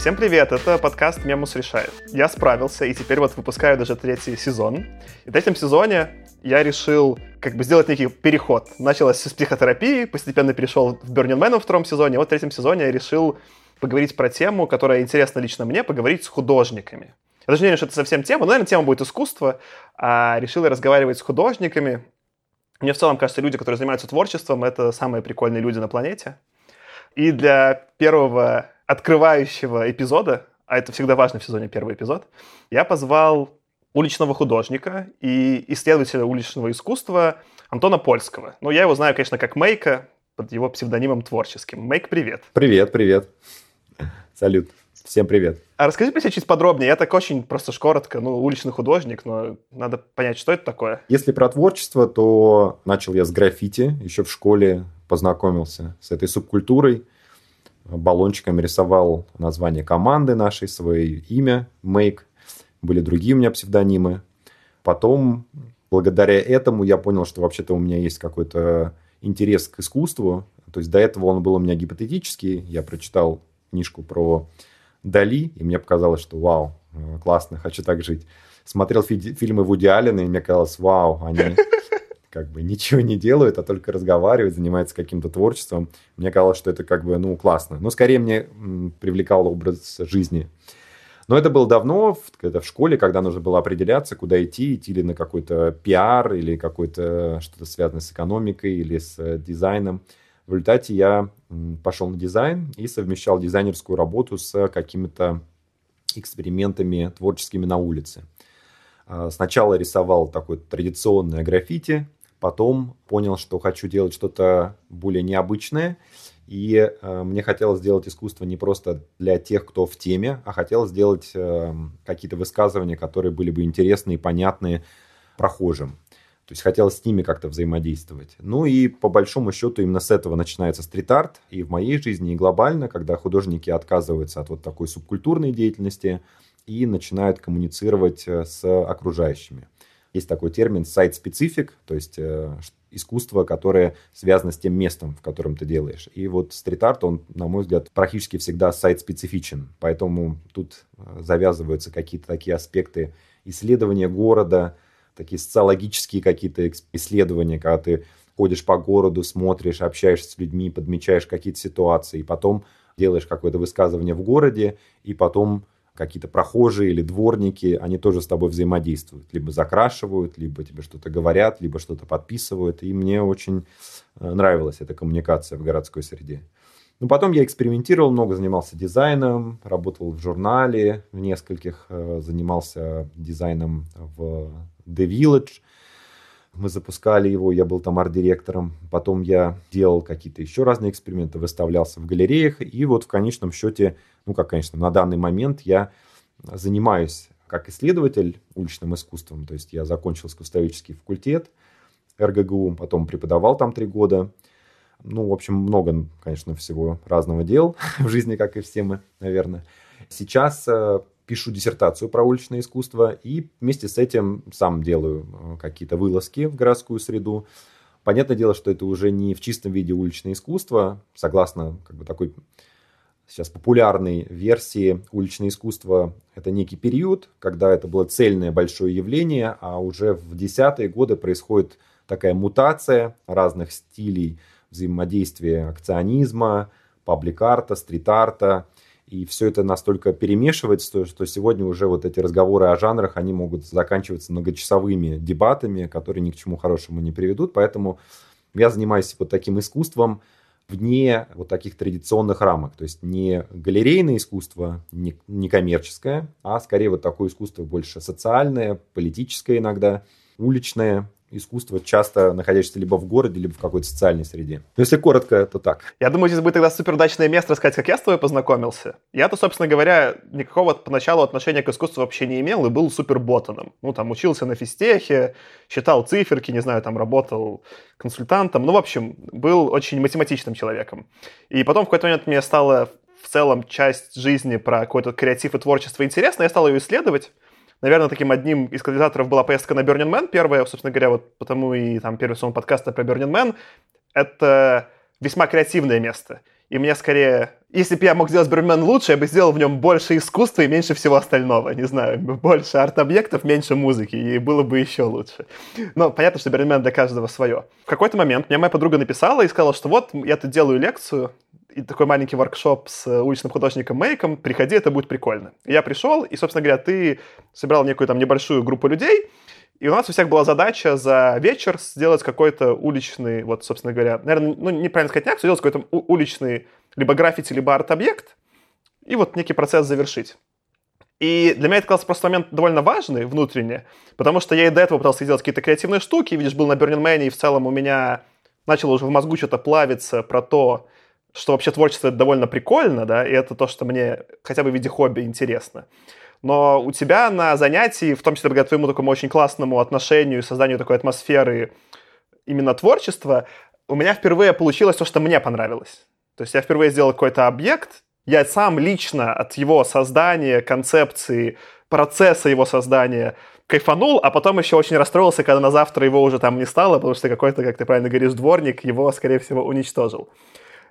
Всем привет, это подкаст «Мемус решает». Я справился, и теперь вот выпускаю даже третий сезон. И в третьем сезоне я решил как бы сделать некий переход. Началось с психотерапии, постепенно перешел в Burning Man во втором сезоне. Вот в третьем сезоне я решил поговорить про тему, которая интересна лично мне, поговорить с художниками. Я даже не уверен, что это совсем тема, но, наверное, тема будет искусство. А решил я разговаривать с художниками. Мне в целом кажется, люди, которые занимаются творчеством, это самые прикольные люди на планете. И для первого открывающего эпизода, а это всегда важно в сезоне первый эпизод, я позвал уличного художника и исследователя уличного искусства Антона Польского. Ну, я его знаю, конечно, как Мейка, под его псевдонимом творческим. Мейк, привет. Привет, привет. Салют. Всем привет. А расскажи про себя чуть подробнее. Я так очень просто коротко, ну, уличный художник, но надо понять, что это такое. Если про творчество, то начал я с граффити. Еще в школе познакомился с этой субкультурой. Баллончиками рисовал название команды нашей, свое имя, Make. Были другие у меня псевдонимы. Потом, благодаря этому, я понял, что вообще-то у меня есть какой-то интерес к искусству. То есть до этого он был у меня гипотетический. Я прочитал книжку про Дали, и мне показалось, что вау, классно, хочу так жить. Смотрел фи- фильмы Вуди Аллена, и мне казалось, вау, они как бы ничего не делают, а только разговаривают, занимаются каким-то творчеством. Мне казалось, что это как бы, ну, классно. Но скорее мне привлекал образ жизни. Но это было давно, это в школе, когда нужно было определяться, куда идти, идти ли на какой-то пиар или какой-то что-то связанное с экономикой или с э, дизайном. В результате я пошел на дизайн и совмещал дизайнерскую работу с какими-то экспериментами творческими на улице. А, сначала рисовал такое традиционное граффити, потом понял, что хочу делать что-то более необычное, и э, мне хотелось сделать искусство не просто для тех, кто в теме, а хотелось сделать э, какие-то высказывания, которые были бы интересны и понятны прохожим. То есть хотелось с ними как-то взаимодействовать. Ну и по большому счету именно с этого начинается стрит-арт. И в моей жизни, и глобально, когда художники отказываются от вот такой субкультурной деятельности и начинают коммуницировать э, с окружающими. Есть такой термин сайт-специфик, то есть э, искусство, которое связано с тем местом, в котором ты делаешь. И вот стрит-арт, он, на мой взгляд, практически всегда сайт-специфичен. Поэтому тут э, завязываются какие-то такие аспекты исследования города, такие социологические какие-то исследования, когда ты ходишь по городу, смотришь, общаешься с людьми, подмечаешь какие-то ситуации, и потом делаешь какое-то высказывание в городе, и потом какие-то прохожие или дворники, они тоже с тобой взаимодействуют. Либо закрашивают, либо тебе что-то говорят, либо что-то подписывают. И мне очень э, нравилась эта коммуникация в городской среде. Ну, потом я экспериментировал много, занимался дизайном, работал в журнале в нескольких, э, занимался дизайном в The Village. Мы запускали его, я был там арт-директором. Потом я делал какие-то еще разные эксперименты, выставлялся в галереях. И вот в конечном счете, ну как, конечно, на данный момент я занимаюсь как исследователь уличным искусством. То есть я закончил искусствоведческий факультет РГГУ, потом преподавал там три года. Ну, в общем, много, конечно, всего разного дел в жизни, как и все мы, наверное. Сейчас э, пишу диссертацию про уличное искусство и вместе с этим сам делаю э, какие-то вылазки в городскую среду. Понятное дело, что это уже не в чистом виде уличное искусство, согласно как бы такой сейчас популярной версии уличное искусство – это некий период, когда это было цельное большое явление, а уже в десятые годы происходит такая мутация разных стилей взаимодействия акционизма, паблик-арта, стрит-арта – и все это настолько перемешивается, что сегодня уже вот эти разговоры о жанрах, они могут заканчиваться многочасовыми дебатами, которые ни к чему хорошему не приведут. Поэтому я занимаюсь вот таким искусством вне вот таких традиционных рамок. То есть не галерейное искусство, не, не коммерческое, а скорее вот такое искусство больше социальное, политическое иногда, уличное, искусство, часто находящееся либо в городе, либо в какой-то социальной среде. Но если коротко, то так. Я думаю, здесь будет тогда супер удачное место рассказать, как я с тобой познакомился. Я-то, собственно говоря, никакого поначалу отношения к искусству вообще не имел и был супер ботаном. Ну, там, учился на физтехе, считал циферки, не знаю, там, работал консультантом. Ну, в общем, был очень математичным человеком. И потом в какой-то момент мне стало в целом часть жизни про какой-то креатив и творчество интересно, я стал ее исследовать. Наверное, таким одним из катализаторов была поездка на Burning Man первая, собственно говоря, вот потому и там первый сон подкаста про Burning Man. Это весьма креативное место. И мне скорее если бы я мог сделать Бермен лучше, я бы сделал в нем больше искусства и меньше всего остального. Не знаю, больше арт-объектов, меньше музыки, и было бы еще лучше. Но понятно, что Бермен для каждого свое. В какой-то момент мне моя подруга написала и сказала, что вот, я тут делаю лекцию, и такой маленький воркшоп с уличным художником Мейком, приходи, это будет прикольно. Я пришел, и, собственно говоря, ты собирал некую там небольшую группу людей, и у нас у всех была задача за вечер сделать какой-то уличный, вот, собственно говоря, наверное, ну, неправильно сказать не акцию, сделать какой-то уличный либо граффити, либо арт-объект, и вот некий процесс завершить. И для меня это казался просто момент довольно важный внутренне, потому что я и до этого пытался делать какие-то креативные штуки, видишь, был на Burning Man, и в целом у меня начало уже в мозгу что-то плавиться про то, что вообще творчество это довольно прикольно, да, и это то, что мне хотя бы в виде хобби интересно. Но у тебя на занятии, в том числе благодаря твоему такому очень классному отношению и созданию такой атмосферы именно творчества, у меня впервые получилось то, что мне понравилось. То есть я впервые сделал какой-то объект, я сам лично от его создания, концепции, процесса его создания кайфанул, а потом еще очень расстроился, когда на завтра его уже там не стало, потому что какой-то, как ты правильно говоришь, дворник его, скорее всего, уничтожил.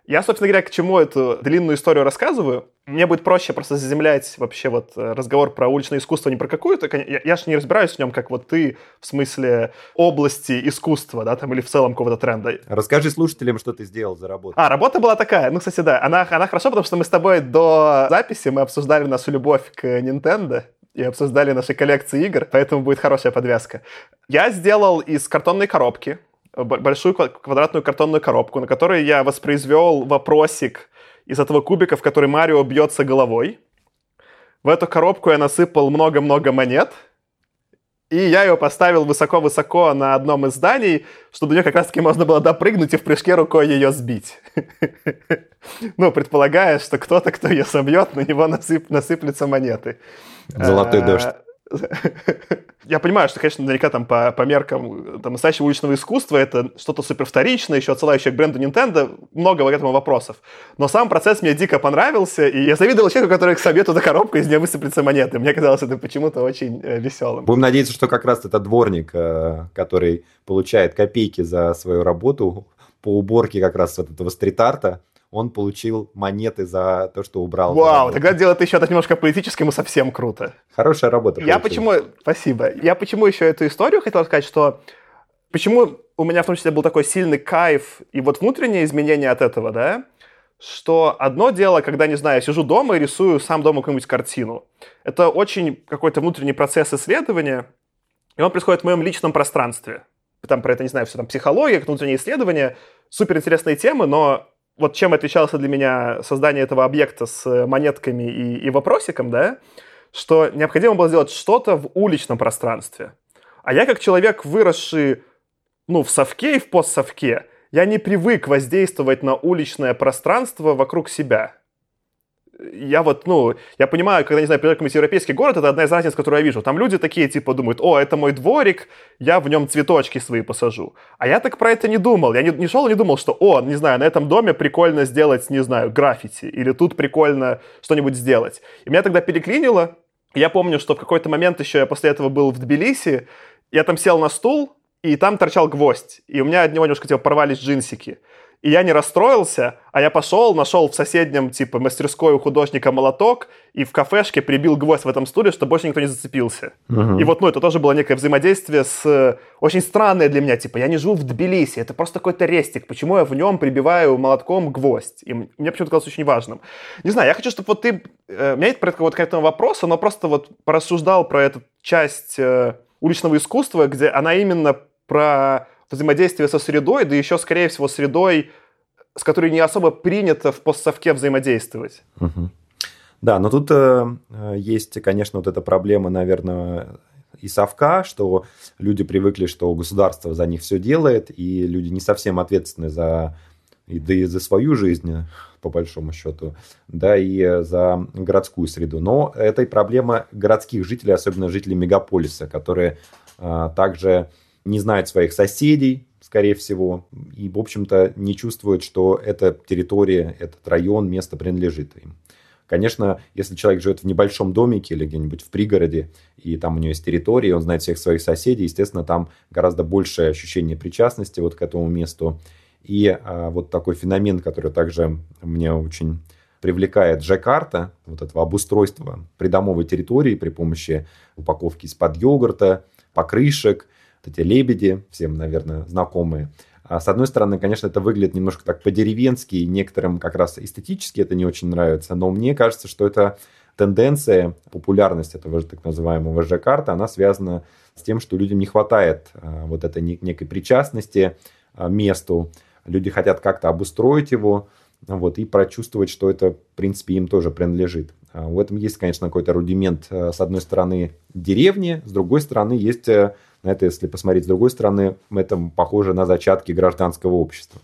Я, собственно говоря, к чему эту длинную историю рассказываю? Мне будет проще просто заземлять вообще вот э, разговор про уличное искусство не про какую-то... Я, я же не разбираюсь в нем, как вот ты, в смысле области искусства, да, там, или в целом какого-то тренда. Расскажи слушателям, что ты сделал за работу. А, работа была такая. Ну, кстати, да, она, она хорошо, потому что мы с тобой до записи мы обсуждали нашу любовь к Nintendo и обсуждали наши коллекции игр, поэтому будет хорошая подвязка. Я сделал из картонной коробки большую квадратную картонную коробку, на которой я воспроизвел вопросик из этого кубика, в который Марио бьется головой. В эту коробку я насыпал много-много монет, и я ее поставил высоко-высоко на одном из зданий, чтобы до нее как раз-таки можно было допрыгнуть и в прыжке рукой ее сбить. Ну, предполагая, что кто-то, кто ее собьет, на него насыплются монеты. Золотой дождь. Я понимаю, что, конечно, наверняка там по, по меркам там, настоящего уличного искусства это что-то супер вторичное, еще отсылающее к бренду Nintendo, много к этому вопросов. Но сам процесс мне дико понравился, и я завидовал человеку, который к себе туда коробку, из нее высыплются монеты. Мне казалось это почему-то очень э, веселым. Будем надеяться, что как раз это дворник, э, который получает копейки за свою работу по уборке как раз вот этого стрит-арта, он получил монеты за то, что убрал. Вау, тогда дело ты еще это немножко политически, ему совсем круто. Хорошая работа. Я почему, спасибо. Я почему еще эту историю хотел сказать, что почему у меня в том числе был такой сильный кайф и вот внутреннее изменение от этого, да, что одно дело, когда, не знаю, я сижу дома и рисую сам дома какую-нибудь картину. Это очень какой-то внутренний процесс исследования, и он происходит в моем личном пространстве. Там про это, не знаю, все там психология, внутренние исследования, супер интересные темы, но вот чем отличался для меня создание этого объекта с монетками и, и вопросиком, да, что необходимо было сделать что-то в уличном пространстве. А я как человек, выросший ну, в совке и в постсовке, я не привык воздействовать на уличное пространство вокруг себя я вот, ну, я понимаю, когда, не знаю, приезжаю в европейский город, это одна из разниц, которую я вижу. Там люди такие, типа, думают, о, это мой дворик, я в нем цветочки свои посажу. А я так про это не думал. Я не, не шел и не думал, что, о, не знаю, на этом доме прикольно сделать, не знаю, граффити, или тут прикольно что-нибудь сделать. И меня тогда переклинило. Я помню, что в какой-то момент еще я после этого был в Тбилиси, я там сел на стул, и там торчал гвоздь, и у меня от него немножко типа порвались джинсики. И я не расстроился, а я пошел, нашел в соседнем, типа, мастерской у художника молоток и в кафешке прибил гвоздь в этом стуле, чтобы больше никто не зацепился. Uh-huh. И вот, ну, это тоже было некое взаимодействие с... Очень странное для меня, типа, я не живу в Тбилиси, это просто какой-то рестик, почему я в нем прибиваю молотком гвоздь? И мне почему-то казалось очень важным. Не знаю, я хочу, чтобы вот ты... Э, у меня нет вот к этому вопроса, но просто вот порассуждал про эту часть э, уличного искусства, где она именно про взаимодействие со средой, да еще, скорее всего, средой, с которой не особо принято в постсовке взаимодействовать. Угу. Да, но тут э, есть, конечно, вот эта проблема, наверное, и совка, что люди привыкли, что государство за них все делает, и люди не совсем ответственны за и да и за свою жизнь, по большому счету, да, и за городскую среду. Но это и проблема городских жителей, особенно жителей мегаполиса, которые а, также не знают своих соседей, скорее всего, и, в общем-то, не чувствуют, что эта территория, этот район, место принадлежит им. Конечно, если человек живет в небольшом домике или где-нибудь в пригороде, и там у него есть территория, он знает всех своих соседей, естественно, там гораздо большее ощущение причастности вот к этому месту. И а, вот такой феномен, который также мне очень привлекает Джакарта, вот этого обустройства придомовой территории при помощи упаковки из-под йогурта, покрышек, вот эти лебеди, всем, наверное, знакомые. А с одной стороны, конечно, это выглядит немножко так по-деревенски, и некоторым как раз эстетически это не очень нравится, но мне кажется, что это тенденция, популярность этого так называемого Ж-карта, она связана с тем, что людям не хватает а, вот этой некой причастности а, месту, люди хотят как-то обустроить его, вот, и прочувствовать, что это, в принципе, им тоже принадлежит. А, в этом есть, конечно, какой-то рудимент, с одной стороны, деревни, с другой стороны, есть, э, это, если посмотреть с другой стороны, это похоже на зачатки гражданского общества.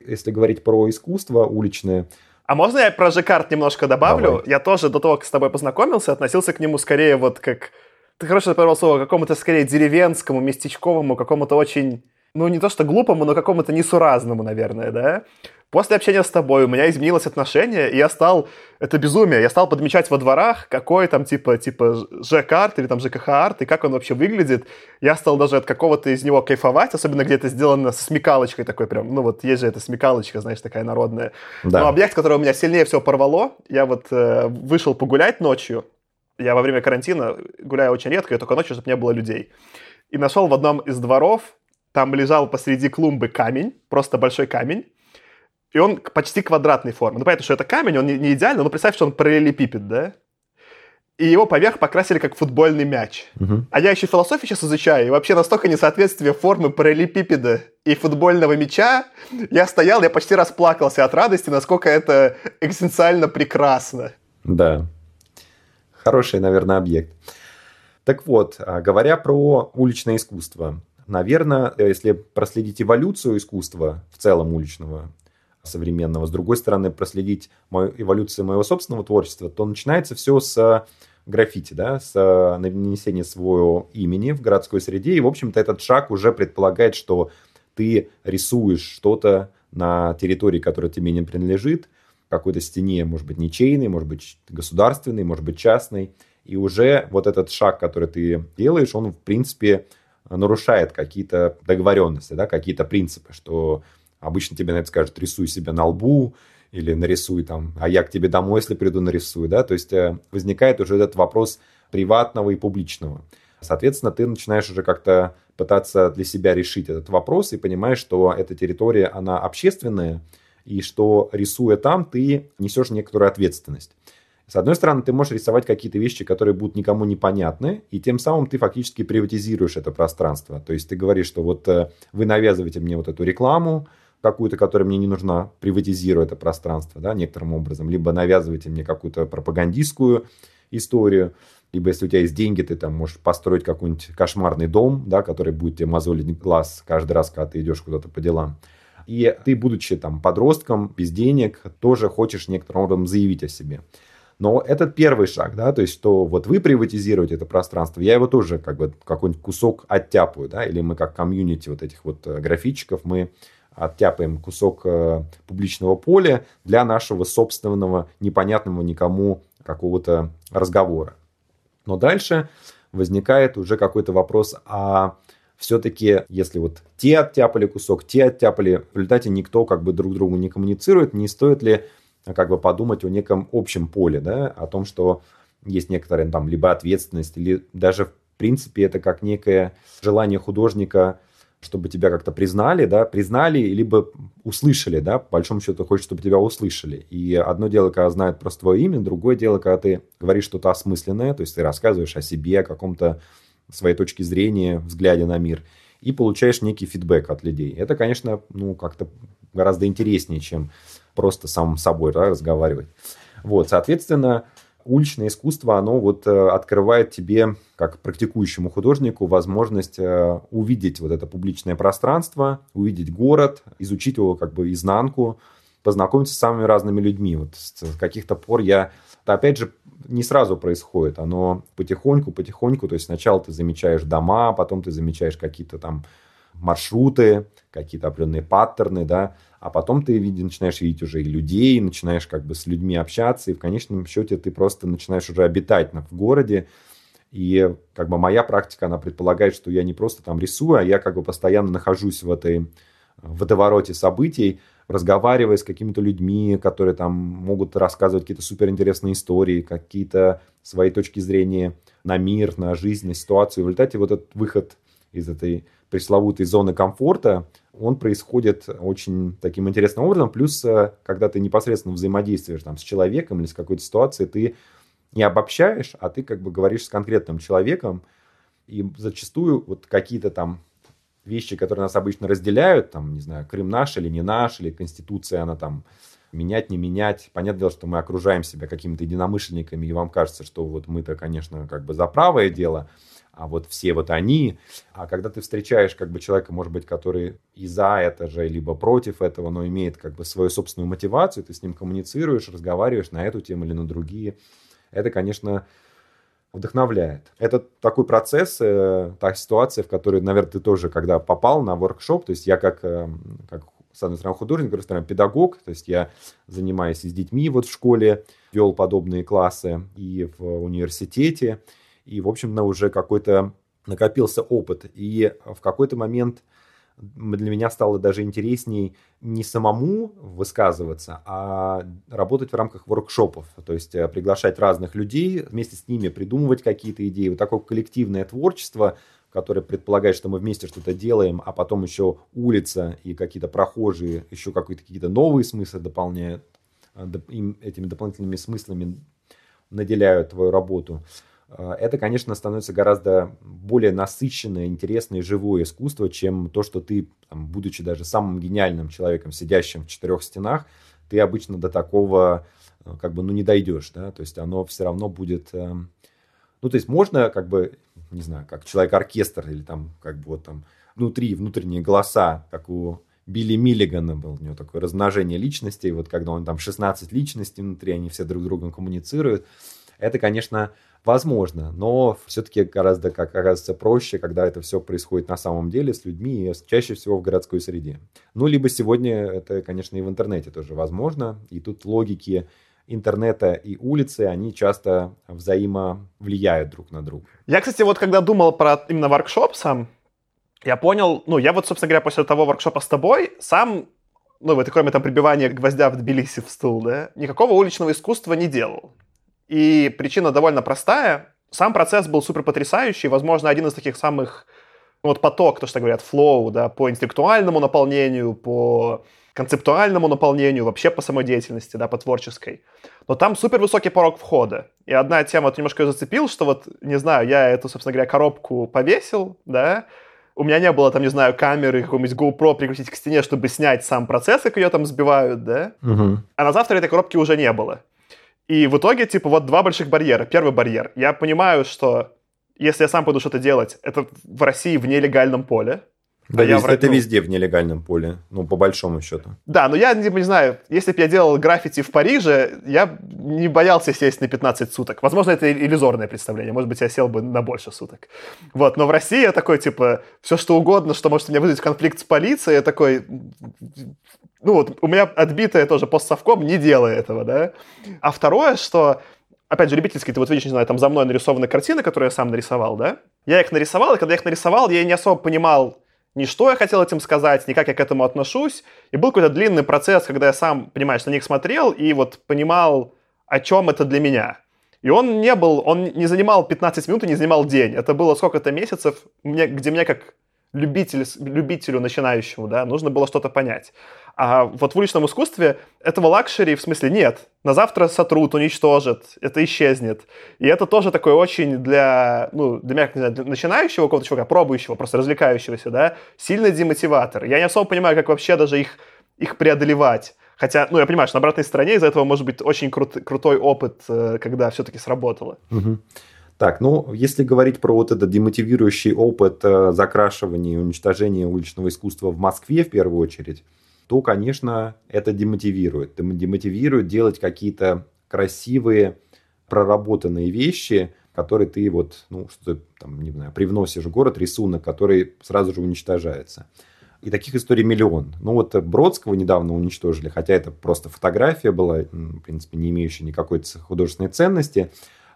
Если говорить про искусство уличное, а можно я про Жекарт немножко добавлю? Давай. Я тоже до того, как с тобой познакомился, относился к нему скорее вот как... Ты хорошо подобрал слово, какому-то скорее деревенскому, местечковому, какому-то очень... Ну, не то что глупому, но какому-то несуразному, наверное, да? После общения с тобой у меня изменилось отношение, и я стал, это безумие, я стал подмечать во дворах, какой там типа, типа ЖК-арт или там ЖКХ-арт, и как он вообще выглядит. Я стал даже от какого-то из него кайфовать, особенно где это сделано со смекалочкой такой прям, ну вот есть же эта смекалочка, знаешь, такая народная. Да. Но объект, который у меня сильнее всего порвало, я вот э, вышел погулять ночью, я во время карантина гуляю очень редко, и только ночью, чтобы не было людей. И нашел в одном из дворов, там лежал посреди клумбы камень, просто большой камень, и он почти квадратной формы. Ну, понятно, что это камень, он не, идеальный, но представь, что он параллелепипед, да? И его поверх покрасили как футбольный мяч. Угу. А я еще философию сейчас изучаю, и вообще настолько несоответствие формы параллелепипеда и футбольного мяча, я стоял, я почти расплакался от радости, насколько это экзистенциально прекрасно. Да. Хороший, наверное, объект. Так вот, а, говоря про уличное искусство, наверное, если проследить эволюцию искусства в целом уличного, современного. С другой стороны, проследить мою эволюцию моего собственного творчества, то начинается все с граффити, да, с нанесения своего имени в городской среде. И, в общем-то, этот шаг уже предполагает, что ты рисуешь что-то на территории, которая тебе не принадлежит, какой-то стене, может быть, ничейной, может быть, государственной, может быть, частной. И уже вот этот шаг, который ты делаешь, он, в принципе, нарушает какие-то договоренности, да, какие-то принципы, что Обычно тебе на это скажут, рисуй себя на лбу, или нарисуй там, а я к тебе домой, если приду, нарисую, да, то есть э, возникает уже этот вопрос приватного и публичного. Соответственно, ты начинаешь уже как-то пытаться для себя решить этот вопрос и понимаешь, что эта территория, она общественная, и что рисуя там, ты несешь некоторую ответственность. С одной стороны, ты можешь рисовать какие-то вещи, которые будут никому непонятны, и тем самым ты фактически приватизируешь это пространство. То есть ты говоришь, что вот э, вы навязываете мне вот эту рекламу, какую-то, которая мне не нужна, приватизирую это пространство, да, некоторым образом, либо навязывайте мне какую-то пропагандистскую историю, либо если у тебя есть деньги, ты там можешь построить какой-нибудь кошмарный дом, да, который будет тебе мозолить глаз каждый раз, когда ты идешь куда-то по делам. И ты, будучи там подростком, без денег, тоже хочешь некоторым образом заявить о себе. Но это первый шаг, да, то есть, что вот вы приватизируете это пространство, я его тоже как бы какой-нибудь кусок оттяпаю, да, или мы как комьюнити вот этих вот э, графичиков, мы оттяпаем кусок э, публичного поля для нашего собственного непонятного никому какого-то разговора. Но дальше возникает уже какой-то вопрос, а все-таки, если вот те оттяпали кусок, те оттяпали, в результате никто как бы друг другу не коммуницирует, не стоит ли как бы подумать о неком общем поле, да, о том, что есть некоторая там либо ответственность, или даже в принципе это как некое желание художника чтобы тебя как-то признали, да, признали, либо услышали, да, по большому счету хочешь, чтобы тебя услышали. И одно дело, когда знают просто твое имя, другое дело, когда ты говоришь что-то осмысленное, то есть ты рассказываешь о себе, о каком-то своей точке зрения, взгляде на мир, и получаешь некий фидбэк от людей. Это, конечно, ну, как-то гораздо интереснее, чем просто сам собой да, разговаривать. Вот, соответственно, уличное искусство, оно вот э, открывает тебе, как практикующему художнику, возможность э, увидеть вот это публичное пространство, увидеть город, изучить его как бы изнанку, познакомиться с самыми разными людьми. Вот с каких-то пор я... Это, опять же, не сразу происходит, оно потихоньку, потихоньку, то есть сначала ты замечаешь дома, потом ты замечаешь какие-то там маршруты, какие-то определенные паттерны, да, а потом ты види, начинаешь видеть уже и людей, начинаешь как бы с людьми общаться, и в конечном счете ты просто начинаешь уже обитать в городе, и как бы моя практика, она предполагает, что я не просто там рисую, а я как бы постоянно нахожусь в этой в водовороте событий, разговаривая с какими-то людьми, которые там могут рассказывать какие-то суперинтересные истории, какие-то свои точки зрения на мир, на жизнь, на ситуацию. В результате вот этот выход из этой пресловутой зоны комфорта, он происходит очень таким интересным образом. Плюс, э, когда ты непосредственно взаимодействуешь там, с человеком или с какой-то ситуацией, ты не обобщаешь, а ты как бы говоришь с конкретным человеком, и зачастую вот какие-то там вещи, которые нас обычно разделяют, там, не знаю, Крым наш или не наш, или Конституция, она там менять, не менять. Понятное дело, что мы окружаем себя какими-то единомышленниками, и вам кажется, что вот мы-то, конечно, как бы за правое дело, а вот все вот они. А когда ты встречаешь как бы человека, может быть, который и за это же, либо против этого, но имеет как бы свою собственную мотивацию, ты с ним коммуницируешь, разговариваешь на эту тему или на другие, это, конечно, вдохновляет. Это такой процесс, э, та ситуация, в которой, наверное, ты тоже, когда попал на воркшоп, то есть я как, э, как с одной стороны, художник, с другой стороны, педагог, то есть я занимаюсь с детьми вот в школе, вел подобные классы и в университете, и, в общем, уже какой-то накопился опыт. И в какой-то момент для меня стало даже интересней не самому высказываться, а работать в рамках воркшопов, то есть э, приглашать разных людей, вместе с ними придумывать какие-то идеи. Вот такое коллективное творчество, которое предполагает, что мы вместе что-то делаем, а потом еще улица и какие-то прохожие еще какие-то новые смыслы дополняют, э, им этими дополнительными смыслами наделяют твою работу. Э, это, конечно, становится гораздо более насыщенное, интересное живое искусство, чем то, что ты, там, будучи даже самым гениальным человеком, сидящим в четырех стенах, ты обычно до такого э, как бы, ну, не дойдешь, да, то есть оно все равно будет, э, ну, то есть можно, как бы, не знаю, как человек-оркестр или там, как бы, вот там, внутри, внутренние голоса, как у Билли Миллигана был, у него такое размножение личностей, вот когда он там 16 личностей внутри, они все друг с другом коммуницируют, это, конечно, возможно, но все-таки гораздо, как оказывается, проще, когда это все происходит на самом деле с людьми и чаще всего в городской среде. Ну, либо сегодня это, конечно, и в интернете тоже возможно, и тут логики интернета и улицы, они часто взаимовлияют друг на друга. Я, кстати, вот когда думал про именно воркшоп сам, я понял, ну, я вот, собственно говоря, после того воркшопа с тобой сам ну, вот кроме там прибивания гвоздя в Тбилиси в стул, да, никакого уличного искусства не делал. И причина довольно простая. Сам процесс был супер потрясающий, возможно, один из таких самых ну, вот поток, то, что говорят, флоу, да, по интеллектуальному наполнению, по концептуальному наполнению, вообще по самодеятельности, да, по творческой. Но там супер высокий порог входа. И одна тема вот немножко ее зацепил, что вот, не знаю, я эту, собственно говоря, коробку повесил, да, у меня не было там, не знаю, камеры, какого-нибудь GoPro прикрутить к стене, чтобы снять сам процесс, как ее там сбивают, да. Угу. А на завтра этой коробки уже не было. И в итоге, типа, вот два больших барьера. Первый барьер. Я понимаю, что если я сам буду что-то делать, это в России в нелегальном поле. Да, а везде, это ну, везде в нелегальном поле, ну, по большому счету. Да, но я не, не знаю, если бы я делал граффити в Париже, я не боялся сесть на 15 суток. Возможно, это иллюзорное представление, может быть, я сел бы на больше суток. Вот, но в России я такой, типа, все что угодно, что может меня вызвать конфликт с полицией, я такой, ну вот, у меня отбитая тоже постсовком, не делая этого, да. А второе, что опять же, любительский, ты вот видишь, не знаю, там за мной нарисованы картины, которые я сам нарисовал, да? Я их нарисовал, и когда я их нарисовал, я не особо понимал, ни что я хотел этим сказать, ни как я к этому отношусь. И был какой-то длинный процесс, когда я сам, понимаешь, на них смотрел и вот понимал, о чем это для меня. И он не был, он не занимал 15 минут и не занимал день. Это было сколько-то месяцев, где мне как любитель, любителю начинающему, да, нужно было что-то понять. А вот в уличном искусстве этого luxury в смысле нет. На завтра сотрут, уничтожат, это исчезнет. И это тоже такое очень для, ну, для меня, не знаю, для начинающего какого-то человека, пробующего, просто развлекающегося, да, сильный демотиватор. Я не особо понимаю, как вообще даже их, их преодолевать. Хотя, ну, я понимаю, что на обратной стороне из-за этого может быть очень крут, крутой опыт, э, когда все-таки сработало. Угу. Так, ну, если говорить про вот этот демотивирующий опыт э, закрашивания и уничтожения уличного искусства в Москве в первую очередь, то, конечно, это демотивирует. Демотивирует делать какие-то красивые, проработанные вещи, которые ты вот, ну, что там, не знаю, привносишь в город, рисунок, который сразу же уничтожается. И таких историй миллион. Ну вот Бродского недавно уничтожили, хотя это просто фотография была, в принципе, не имеющая никакой художественной ценности.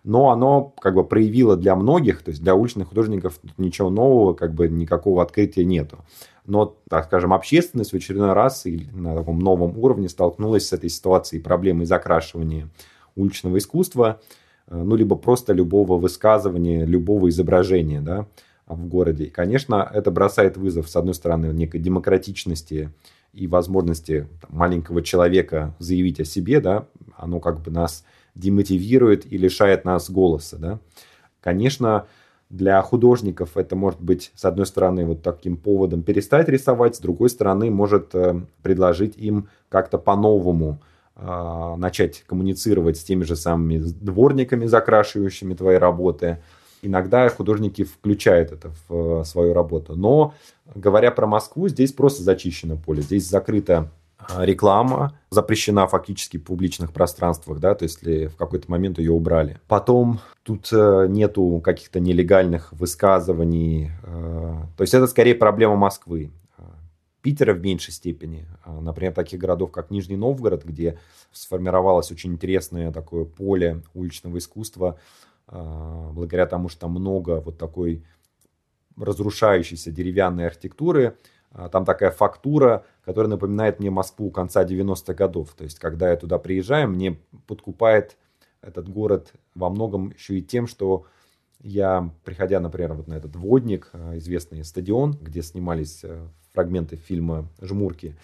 Но оно как бы проявило для многих, то есть для уличных художников ничего нового, как бы никакого открытия нету. Но, так скажем, общественность в очередной раз и на таком новом уровне столкнулась с этой ситуацией проблемой закрашивания уличного искусства, э, ну, либо просто любого высказывания, любого изображения, да, в городе. И, конечно, это бросает вызов, с одной стороны, некой демократичности и возможности маленького человека заявить о себе, да, оно как бы нас демотивирует и лишает нас голоса, да. Конечно, для художников это может быть, с одной стороны, вот таким поводом перестать рисовать, с другой стороны, может э, предложить им как-то по-новому э, начать коммуницировать с теми же самыми дворниками, закрашивающими твои работы. Иногда художники включают это в э, свою работу. Но, говоря про Москву, здесь просто зачищено поле. Здесь закрыто реклама запрещена фактически в публичных пространствах, да, то есть если в какой-то момент ее убрали. Потом тут э, нету каких-то нелегальных высказываний, э, то есть это скорее проблема Москвы. Питера в меньшей степени. Например, таких городов, как Нижний Новгород, где сформировалось очень интересное такое поле уличного искусства, благодаря тому, что там много вот такой разрушающейся деревянной архитектуры, там такая фактура, которая напоминает мне Москву конца 90-х годов. То есть, когда я туда приезжаю, мне подкупает этот город во многом еще и тем, что я, приходя, например, вот на этот водник, а, известный стадион, где снимались э, фрагменты фильма «Жмурки»,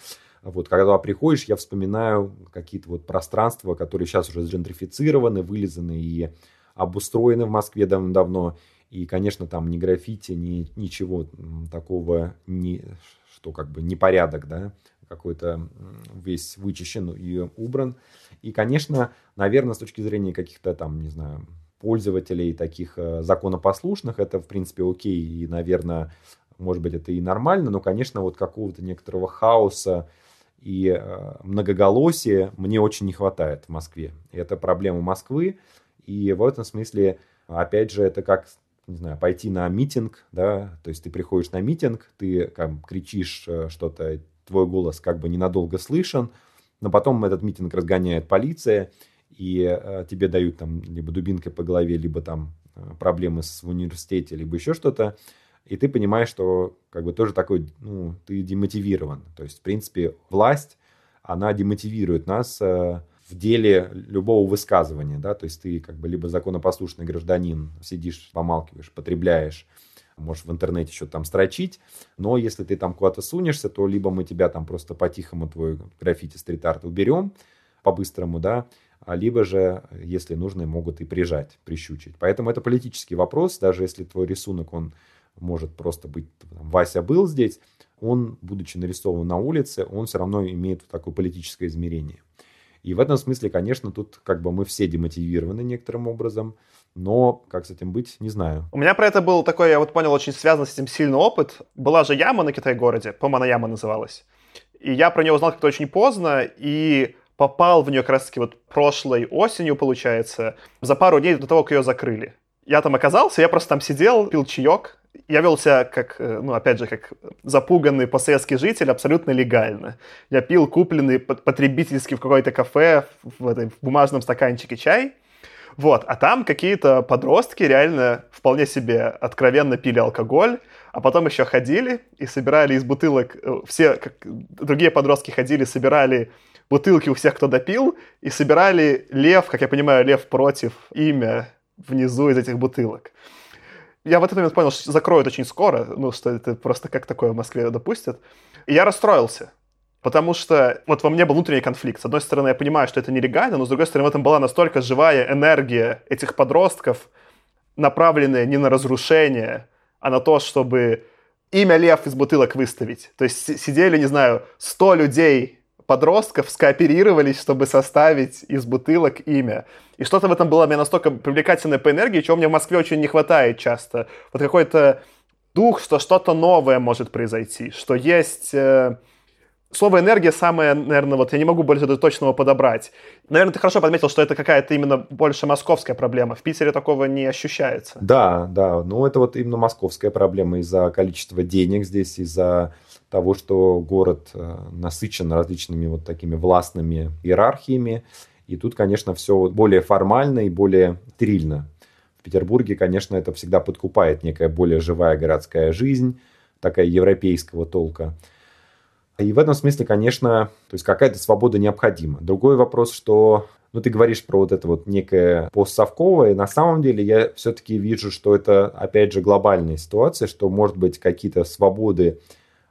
вот, когда приходишь, я вспоминаю какие-то вот пространства, которые сейчас уже джентрифицированы, вылизаны и обустроены в Москве давно-давно. И, конечно, там ни граффити, ни ничего такого, ни, что как бы непорядок, да, какой-то весь вычищен и убран. И, конечно, наверное, с точки зрения каких-то там, не знаю, пользователей таких э, законопослушных, это, в принципе, окей, и, наверное, может быть, это и нормально, но, конечно, вот какого-то некоторого хаоса и э, многоголосия мне очень не хватает в Москве. Это проблема Москвы, и в этом смысле, опять же, это как не знаю, пойти на митинг, да, то есть ты приходишь на митинг, ты как, кричишь э, что-то, твой голос как бы ненадолго слышен, но потом этот митинг разгоняет полиция, и э, тебе дают там либо дубинкой по голове, либо там э, проблемы с, в университете, либо еще что-то, и ты понимаешь, что как бы тоже такой, ну, ты демотивирован. То есть, в принципе, власть, она демотивирует нас э, в деле любого высказывания, да, то есть ты как бы либо законопослушный гражданин, сидишь, помалкиваешь, потребляешь, можешь в интернете что-то там строчить, но если ты там куда-то сунешься, то либо мы тебя там просто по-тихому твой граффити стрит-арт уберем, по-быстрому, да, а либо же, если нужно, могут и прижать, прищучить. Поэтому это политический вопрос, даже если твой рисунок, он может просто быть, там, Вася был здесь, он, будучи нарисован на улице, он все равно имеет такое политическое измерение. И в этом смысле, конечно, тут как бы мы все демотивированы некоторым образом, но как с этим быть, не знаю. У меня про это был такой, я вот понял, очень связан с этим сильный опыт. Была же яма на Китай-городе, по-моему, яма называлась. И я про нее узнал как-то очень поздно, и попал в нее как раз-таки вот прошлой осенью, получается, за пару дней до того, как ее закрыли. Я там оказался, я просто там сидел, пил чаек, я вел себя как, э, ну, опять же, как запуганный постсоветский житель абсолютно легально. Я пил купленный потребительский в какое-то кафе в, этой, в бумажном стаканчике чай. Вот, а там какие-то подростки реально вполне себе откровенно пили алкоголь, а потом еще ходили и собирали из бутылок, э, все, как другие подростки ходили, собирали бутылки у всех, кто допил, и собирали лев, как я понимаю, лев против имя внизу из этих бутылок я в этот момент понял, что закроют очень скоро, ну, что это просто как такое в Москве допустят. И я расстроился. Потому что вот во мне был внутренний конфликт. С одной стороны, я понимаю, что это нелегально, но с другой стороны, в этом была настолько живая энергия этих подростков, направленная не на разрушение, а на то, чтобы имя Лев из бутылок выставить. То есть сидели, не знаю, 100 людей подростков скооперировались, чтобы составить из бутылок имя. И что-то в этом было мне настолько привлекательное по энергии, чего мне в Москве очень не хватает часто. Вот какой-то дух, что что-то новое может произойти, что есть... Э, слово энергия самое, наверное, вот я не могу больше точного подобрать. Наверное, ты хорошо подметил, что это какая-то именно больше московская проблема. В Питере такого не ощущается. Да, да. Ну, это вот именно московская проблема из-за количества денег здесь, из-за того, что город э, насыщен различными вот такими властными иерархиями. И тут, конечно, все более формально и более стерильно. Петербурге, конечно, это всегда подкупает некая более живая городская жизнь, такая европейского толка. И в этом смысле, конечно, то есть какая-то свобода необходима. Другой вопрос, что ну, ты говоришь про вот это вот некое постсовковое, на самом деле я все-таки вижу, что это, опять же, глобальная ситуация, что, может быть, какие-то свободы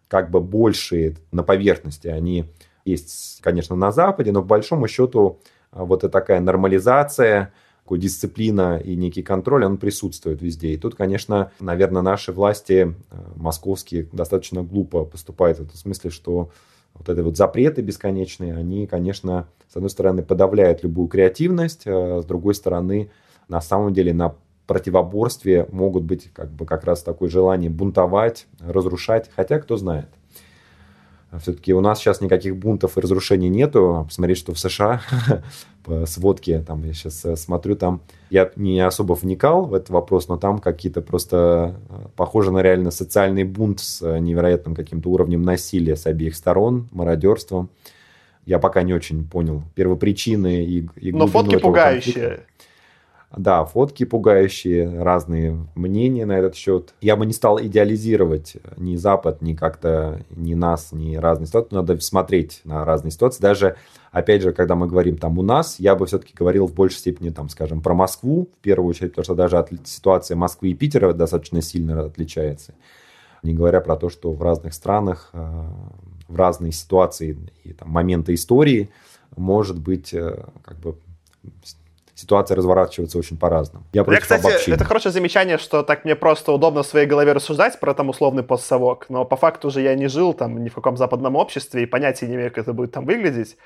как бы большие на поверхности, они есть, конечно, на Западе, но по большому счету а, вот эта такая нормализация, дисциплина и некий контроль, он присутствует везде. И тут, конечно, наверное, наши власти а, московские достаточно глупо поступают в этом смысле, что вот эти вот запреты бесконечные, они, конечно, с одной стороны, подавляют любую креативность, а с другой стороны, на самом деле на противоборстве могут быть как бы как раз такое желание бунтовать, разрушать, хотя кто знает. Все-таки у нас сейчас никаких бунтов и разрушений нету. Посмотреть, что в США по сводке, там я сейчас э, смотрю, там я не особо вникал в этот вопрос, но там какие-то просто э, похоже на реально социальный бунт с э, невероятным каким-то уровнем насилия с обеих сторон, мародерством. Я пока не очень понял первопричины и, и Но фотки пугающие. Конфликта. Да, фотки пугающие, разные мнения на этот счет. Я бы не стал идеализировать ни Запад, ни как-то, ни нас, ни разные ситуации. Надо смотреть на разные ситуации. Даже, опять же, когда мы говорим там у нас, я бы все-таки говорил в большей степени, там, скажем, про Москву, в первую очередь, потому что даже от, ситуация Москвы и Питера достаточно сильно отличается. Не говоря про то, что в разных странах, э, в разные ситуации и там, моменты истории может быть э, как бы ситуация разворачивается очень по-разному. Я, я кстати, обобщения. это хорошее замечание, что так мне просто удобно в своей голове рассуждать про там условный постсовок, но по факту же я не жил там ни в каком западном обществе и понятия не имею, как это будет там выглядеть.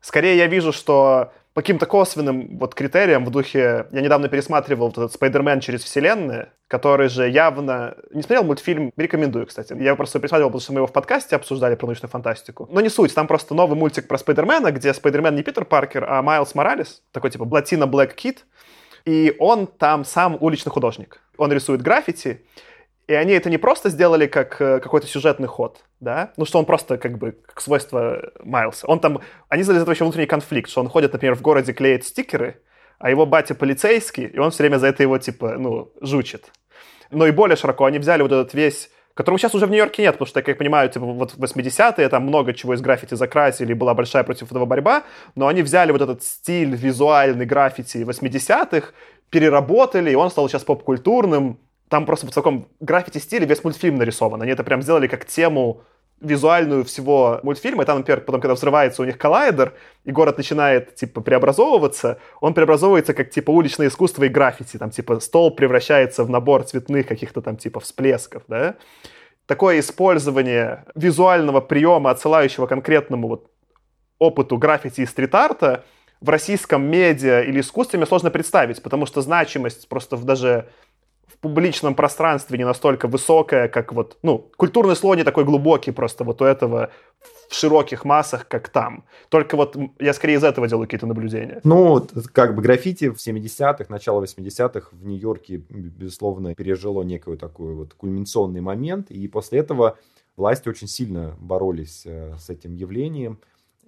Скорее я вижу, что по каким-то косвенным вот критериям в духе... Я недавно пересматривал вот этот «Спайдермен через вселенные», который же явно... Не смотрел мультфильм, рекомендую, кстати. Я просто пересматривал, потому что мы его в подкасте обсуждали про научную фантастику. Но не суть, там просто новый мультик про Спайдермена, где Спайдермен не Питер Паркер, а Майлз Моралес, такой типа Блатина Блэк Кит. И он там сам уличный художник. Он рисует граффити, и они это не просто сделали как э, какой-то сюжетный ход, да, ну что он просто как бы как свойство Майлса. Он там, они из этого еще внутренний конфликт, что он ходит, например, в городе клеит стикеры, а его батя полицейский, и он все время за это его, типа, ну, жучит. Но и более широко они взяли вот этот весь которого сейчас уже в Нью-Йорке нет, потому что, как я понимаю, типа вот в 80-е там много чего из граффити закрасили, была большая против этого борьба, но они взяли вот этот стиль визуальный граффити 80-х, переработали, и он стал сейчас поп-культурным, там просто в таком граффити-стиле весь мультфильм нарисован. Они это прям сделали как тему визуальную всего мультфильма, и там, например, потом, когда взрывается у них коллайдер, и город начинает, типа, преобразовываться, он преобразовывается как, типа, уличное искусство и граффити, там, типа, стол превращается в набор цветных каких-то там, типа, всплесков, да. Такое использование визуального приема, отсылающего конкретному вот опыту граффити и стрит-арта, в российском медиа или искусстве мне сложно представить, потому что значимость просто даже публичном пространстве не настолько высокая, как вот, ну, культурный слой не такой глубокий просто вот у этого в широких массах, как там. Только вот я скорее из этого делаю какие-то наблюдения. Ну, как бы граффити в 70-х, начало 80-х в Нью-Йорке, безусловно, пережило некий такой вот кульминационный момент, и после этого власти очень сильно боролись э, с этим явлением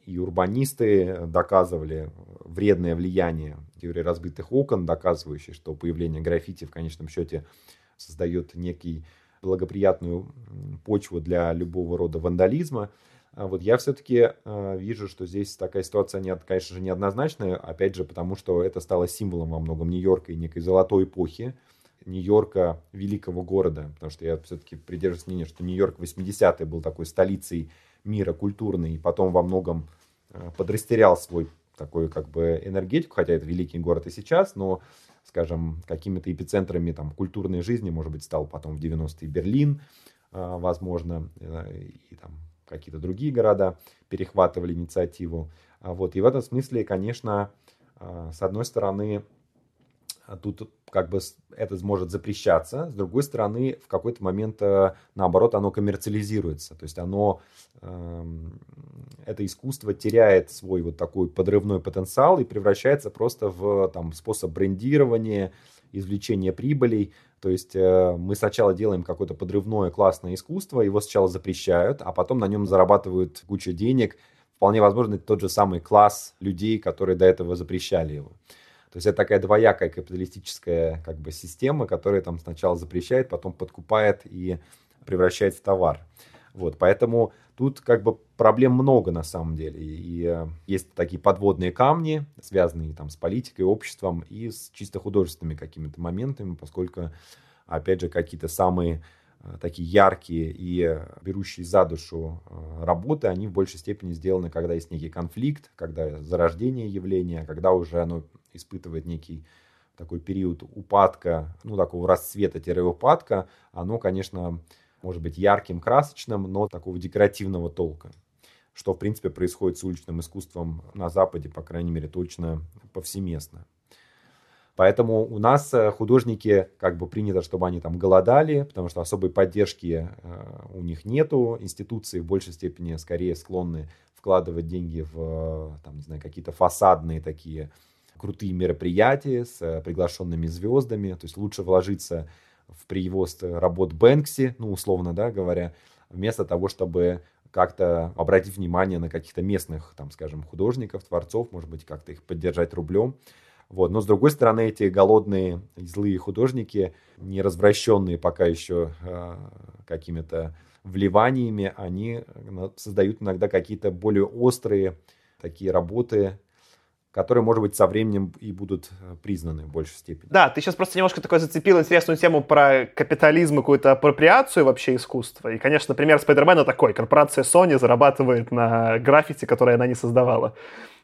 и урбанисты доказывали вредное влияние теории разбитых окон, доказывающей, что появление граффити в конечном счете создает некий благоприятную почву для любого рода вандализма. А вот я все-таки э, вижу, что здесь такая ситуация, не, конечно же, неоднозначная, опять же, потому что это стало символом во многом Нью-Йорка и некой золотой эпохи, Нью-Йорка, великого города, потому что я все-таки придерживаюсь мнения, что Нью-Йорк 80-е был такой столицей мира культурный, и потом во многом э, подрастерял свой такой как бы энергетику, хотя это великий город и сейчас, но, скажем, какими-то эпицентрами там культурной жизни, может быть, стал потом в 90-е Берлин, э, возможно, и там какие-то другие города перехватывали инициативу. А вот. И в этом смысле, конечно, с одной стороны, тут как бы это может запрещаться, с другой стороны, в какой-то момент, э, наоборот, оно коммерциализируется, то есть оно, эм, это искусство теряет свой вот такой подрывной потенциал и превращается просто в там, способ брендирования, извлечения прибылей, то есть э, мы сначала делаем какое-то подрывное классное искусство, его сначала запрещают, а потом на нем зарабатывают кучу денег, вполне возможно, это тот же самый класс людей, которые до этого запрещали его. То есть это такая двоякая капиталистическая как бы система, которая там сначала запрещает, потом подкупает и превращает в товар. Вот, поэтому тут как бы проблем много на самом деле. И, и э, есть такие подводные камни, связанные там с политикой, обществом и с чисто художественными какими-то моментами, поскольку, опять же, какие-то самые такие яркие и э, берущие за душу работы, они в большей степени сделаны, когда есть некий конфликт, когда зарождение явления, когда уже оно испытывает некий такой период упадка, ну, такого расцвета-упадка, оно, конечно, может быть ярким, красочным, но такого декоративного толка. Что, в принципе, происходит с уличным искусством на Западе, по крайней мере, точно повсеместно. Поэтому у нас э, художники, как бы принято, чтобы они там голодали, потому что особой поддержки э, у них нету. Институции в большей степени скорее склонны вкладывать деньги в там, не знаю, какие-то фасадные такие крутые мероприятия с э, приглашенными звездами. То есть лучше вложиться в привоз работ Бэнкси, ну, условно, да, говоря, вместо того, чтобы как-то обратить внимание на каких-то местных, там, скажем, художников, творцов, может быть, как-то их поддержать рублем. Вот. Но, с другой стороны, эти голодные злые художники, не развращенные пока еще э, какими-то вливаниями, они э, создают иногда какие-то более острые такие работы, которые, может быть, со временем и будут э, признаны в большей степени. Да, ты сейчас просто немножко такой зацепил интересную тему про капитализм и какую-то апроприацию вообще искусства. И, конечно, пример Спайдермена такой. Корпорация Sony зарабатывает на граффити, которое она не создавала.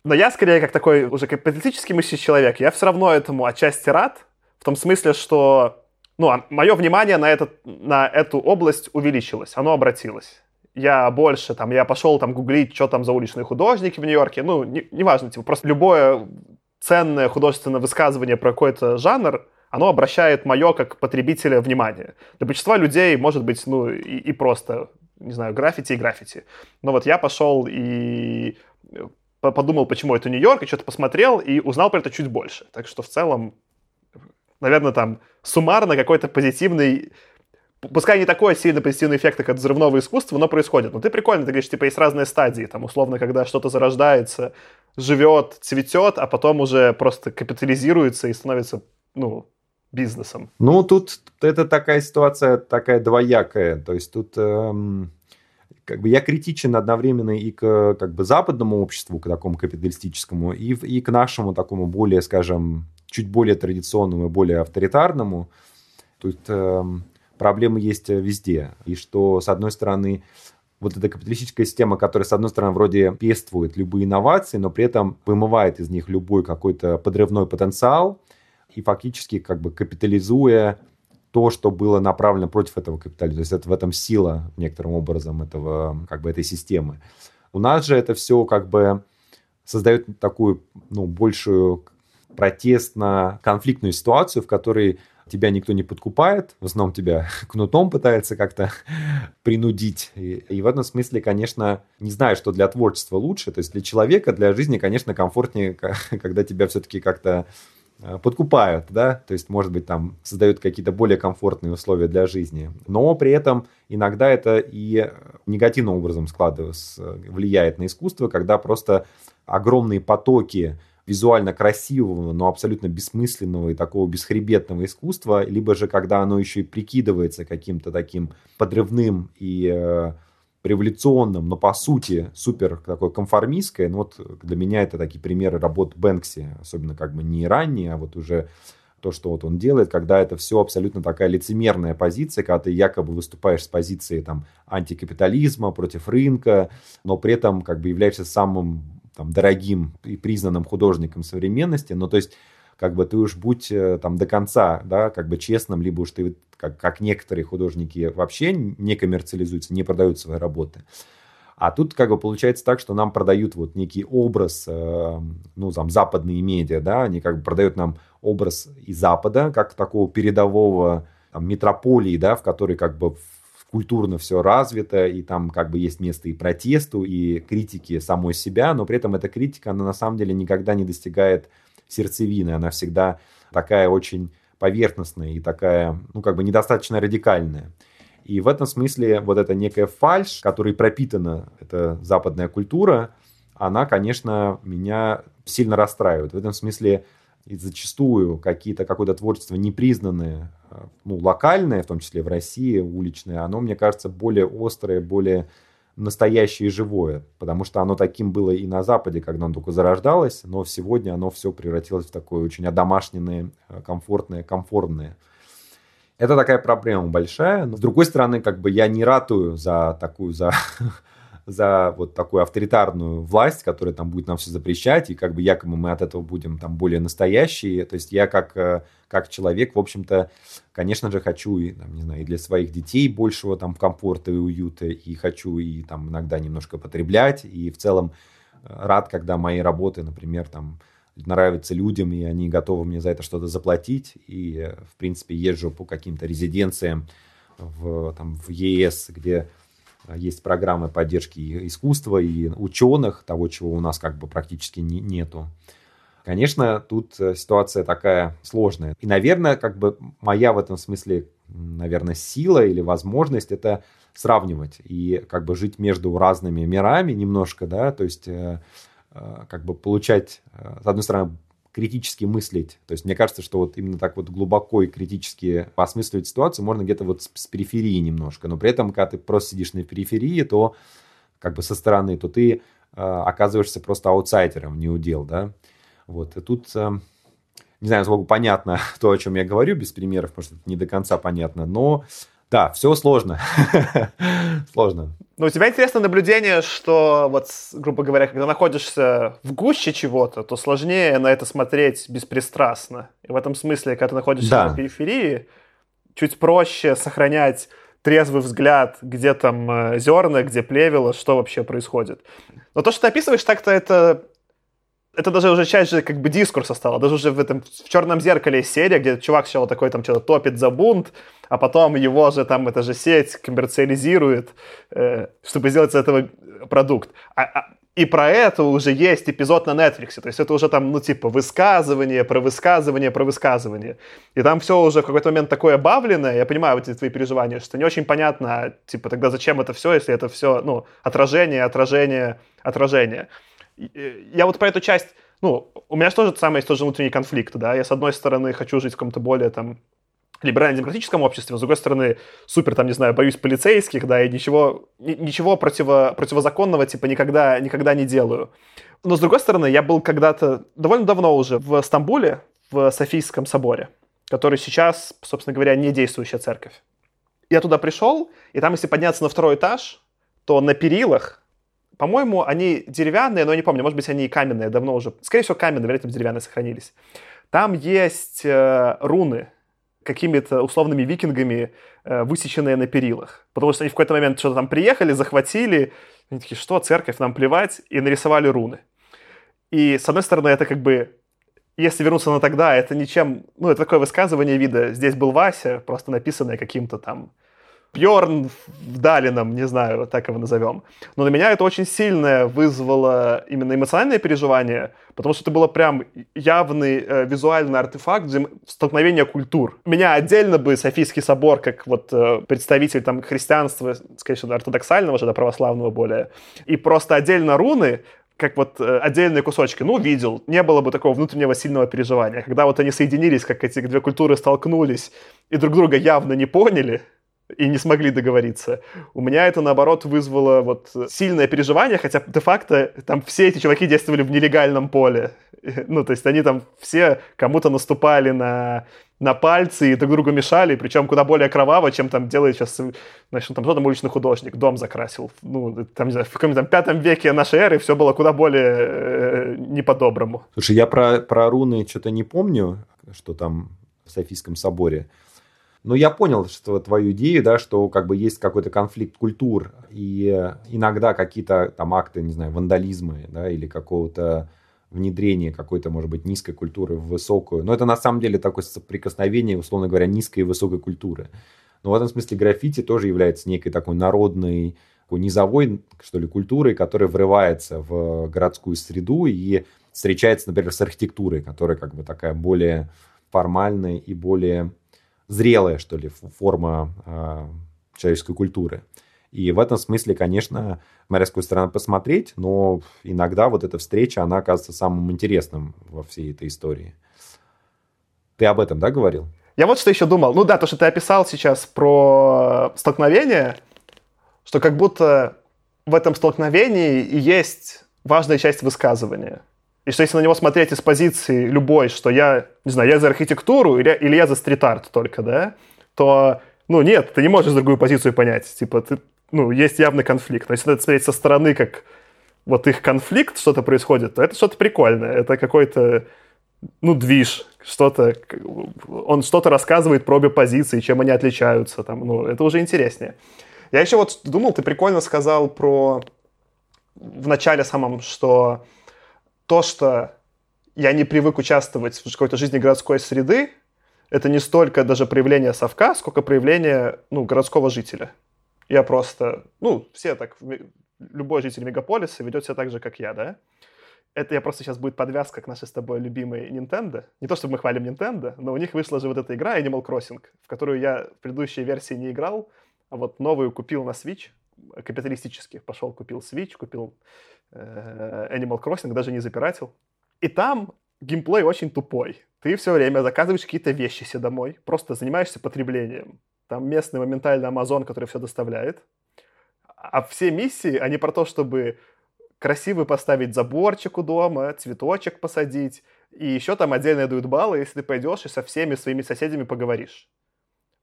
Но я, скорее, как такой уже капиталистический мыслящий человек, я все равно этому отчасти рад, в том смысле, что ну, а мое внимание на, этот, на эту область увеличилось, оно обратилось я больше, там, я пошел там гуглить, что там за уличные художники в Нью-Йорке, ну, неважно, не типа, просто любое ценное художественное высказывание про какой-то жанр, оно обращает мое, как потребителя, внимание. Для большинства людей, может быть, ну, и, и просто, не знаю, граффити и граффити. Но вот я пошел и подумал, почему это Нью-Йорк, и что-то посмотрел, и узнал про это чуть больше. Так что в целом, наверное, там суммарно какой-то позитивный пускай не такой сильно позитивный эффект, как от взрывного искусства, но происходит. Но ты прикольно, ты говоришь, типа, есть разные стадии, там, условно, когда что-то зарождается, живет, цветет, а потом уже просто капитализируется и становится, ну, бизнесом. Ну, тут это такая ситуация, такая двоякая. То есть тут эм, как бы я критичен одновременно и к как бы западному обществу, к такому капиталистическому, и, и к нашему такому более, скажем, чуть более традиционному и более авторитарному. Тут эм, проблемы есть э, везде. И что, с одной стороны, вот эта капиталистическая система, которая, с одной стороны, вроде пествует любые инновации, но при этом вымывает из них любой какой-то подрывной потенциал и фактически как бы капитализуя то, что было направлено против этого капитализма. То есть это в этом сила некоторым образом этого, как бы этой системы. У нас же это все как бы создает такую, ну, большую протестно-конфликтную ситуацию, в которой тебя никто не подкупает, в основном тебя кнутом пытается как-то принудить. И, и в этом смысле, конечно, не знаю, что для творчества лучше. То есть для человека, для жизни, конечно, комфортнее, когда тебя все-таки как-то подкупают, да, то есть, может быть, там создают какие-то более комфортные условия для жизни. Но при этом иногда это и негативным образом складывается, влияет на искусство, когда просто огромные потоки визуально красивого, но абсолютно бессмысленного и такого бесхребетного искусства, либо же когда оно еще и прикидывается каким-то таким подрывным и э, революционным, но по сути супер такое конформистское. Ну вот для меня это такие примеры работ Бэнкси, особенно как бы не ранние, а вот уже то, что вот он делает, когда это все абсолютно такая лицемерная позиция, когда ты якобы выступаешь с позиции там антикапитализма, против рынка, но при этом как бы являешься самым там, дорогим и признанным художником современности, но то есть как бы ты уж будь э, там до конца, да, как бы честным, либо уж ты, как, как некоторые художники вообще не коммерциализуются, не продают свои работы. А тут как бы получается так, что нам продают вот некий образ, э, ну, там, западные медиа, да, они как бы продают нам образ из Запада, как такого передового там, метрополии, да, в которой как бы культурно все развито, и там как бы есть место и протесту, и критике самой себя, но при этом эта критика, она на самом деле никогда не достигает сердцевины, она всегда такая очень поверхностная и такая, ну, как бы недостаточно радикальная. И в этом смысле вот эта некая фальш, которой пропитана эта западная культура, она, конечно, меня сильно расстраивает. В этом смысле и зачастую какие-то, какое-то творчество непризнанное, э, ну, локальное, в том числе в России, уличное, оно, мне кажется, более острое, более настоящее и живое, потому что оно таким было и на Западе, когда оно только зарождалось, но сегодня оно все превратилось в такое очень одомашненное, э, комфортное, комфортное. Это такая проблема большая, но с другой стороны, как бы я не ратую за такую, за за вот такую авторитарную власть, которая там будет нам все запрещать, и как бы якобы мы от этого будем там более настоящие. То есть я как, э, как человек, в общем-то, конечно же, хочу и, там, не знаю, и для своих детей большего там комфорта и уюта, и хочу и там иногда немножко потреблять, и в целом э, рад, когда мои работы, например, там нравятся людям, и они готовы мне за это что-то заплатить, и, э, в принципе, езжу по каким-то резиденциям в, там, в ЕС, где есть программы поддержки искусства и ученых, того, чего у нас как бы практически не, нету. Конечно, тут э, ситуация такая сложная. И, наверное, как бы моя в этом смысле, наверное, сила или возможность это сравнивать и как бы жить между разными мирами немножко, да, то есть э, э, как бы получать, с одной стороны, критически мыслить. То есть мне кажется, что вот именно так вот глубоко и критически осмысливать ситуацию можно где-то вот с, с периферии немножко. Но при этом, когда ты просто сидишь на периферии, то как бы со стороны, то ты э, оказываешься просто аутсайдером, не удел, да. Вот, и тут, э, не знаю, насколько понятно то, о чем я говорю, без примеров, потому что это не до конца понятно, но да, все сложно. сложно. Но у тебя интересное наблюдение, что вот, грубо говоря, когда находишься в гуще чего-то, то сложнее на это смотреть беспристрастно. И в этом смысле, когда ты находишься да. на периферии, чуть проще сохранять трезвый взгляд, где там э, зерна, где плевело, что вообще происходит. Но то, что ты описываешь, так-то это это даже уже часть же как бы дискурса стала. Даже уже в этом в черном зеркале серия, где чувак сначала такой там что-то топит за бунт, а потом его же там эта же сеть коммерциализирует, э, чтобы сделать из этого продукт. А, а, и про это уже есть эпизод на Netflix. То есть это уже там, ну, типа, высказывание, про высказывание, про высказывание. И там все уже в какой-то момент такое обавленное. Я понимаю вот эти твои переживания, что не очень понятно, типа, тогда зачем это все, если это все, ну, отражение, отражение, отражение. Э, я вот про эту часть, ну, у меня же тоже самое есть тоже внутренний конфликт, да, я с одной стороны хочу жить в каком-то более там либерально-демократическом обществе, с другой стороны, супер, там, не знаю, боюсь полицейских, да, и ничего, ничего противо, противозаконного, типа, никогда, никогда не делаю. Но, с другой стороны, я был когда-то, довольно давно уже, в Стамбуле, в Софийском соборе, который сейчас, собственно говоря, не действующая церковь. Я туда пришел, и там, если подняться на второй этаж, то на перилах по-моему, они деревянные, но я не помню, может быть, они и каменные, давно уже. Скорее всего, каменные, вероятно, деревянные сохранились. Там есть э, руны, какими-то условными викингами, э, высеченные на перилах. Потому что они в какой-то момент что-то там приехали, захватили, они такие, что, церковь, нам плевать, и нарисовали руны. И, с одной стороны, это как бы если вернуться на тогда, это ничем... Ну, это такое высказывание вида. Здесь был Вася, просто написанное каким-то там Бьорн в Далином, не знаю, так его назовем. Но на меня это очень сильно вызвало именно эмоциональное переживание, потому что это было прям явный э, визуальный артефакт столкновения культур. Меня отдельно бы Софийский собор, как вот э, представитель там христианства, скорее всего, ортодоксального же, да, православного более, и просто отдельно руны, как вот э, отдельные кусочки, ну, видел, не было бы такого внутреннего сильного переживания. Когда вот они соединились, как эти две культуры столкнулись и друг друга явно не поняли, и не смогли договориться. У меня это, наоборот, вызвало вот сильное переживание, хотя де-факто там все эти чуваки действовали в нелегальном поле. Ну, то есть они там все кому-то наступали на, на пальцы и друг другу мешали, причем куда более кроваво, чем там делает сейчас, значит, там кто там уличный художник, дом закрасил. Ну, там, не знаю, в каком-то пятом веке нашей эры все было куда более э, не по-доброму. Слушай, я про, про руны что-то не помню, что там в Софийском соборе. Но я понял, что твою идею, да, что как бы есть какой-то конфликт культур, и иногда какие-то там акты, не знаю, вандализма, да, или какого-то внедрения какой-то, может быть, низкой культуры в высокую. Но это на самом деле такое соприкосновение, условно говоря, низкой и высокой культуры. Но в этом смысле граффити тоже является некой такой народной, такой низовой, что ли, культурой, которая врывается в городскую среду и встречается, например, с архитектурой, которая как бы такая более формальная и более зрелая, что ли, форма э, человеческой культуры. И в этом смысле, конечно, смотря с стороны посмотреть, но иногда вот эта встреча, она оказывается самым интересным во всей этой истории. Ты об этом, да, говорил? Я вот что еще думал. Ну да, то, что ты описал сейчас про столкновение, что как будто в этом столкновении есть важная часть высказывания. И что если на него смотреть из позиции любой, что я, не знаю, я за архитектуру или, или я за стрит-арт только, да, то, ну, нет, ты не можешь другую позицию понять. Типа, ты, ну, есть явный конфликт. Но если это смотреть со стороны, как вот их конфликт, что-то происходит, то это что-то прикольное. Это какой-то, ну, движ, что-то, он что-то рассказывает про обе позиции, чем они отличаются, там, ну, это уже интереснее. Я еще вот думал, ты прикольно сказал про в начале самом, что то, что я не привык участвовать в какой-то жизни городской среды, это не столько даже проявление совка, сколько проявление ну, городского жителя. Я просто, ну, все так, любой житель мегаполиса ведет себя так же, как я, да? Это я просто сейчас будет подвязка к нашей с тобой любимой Nintendo. Не то, чтобы мы хвалим Nintendo, но у них вышла же вот эта игра Animal Crossing, в которую я в предыдущей версии не играл, а вот новую купил на Switch, капиталистически. Пошел, купил Switch, купил э, Animal Crossing, даже не запиратил. И там геймплей очень тупой. Ты все время заказываешь какие-то вещи себе домой, просто занимаешься потреблением. Там местный моментальный Amazon, который все доставляет. А все миссии, они про то, чтобы красивый поставить заборчик у дома, цветочек посадить, и еще там отдельно дают баллы, если ты пойдешь и со всеми своими соседями поговоришь.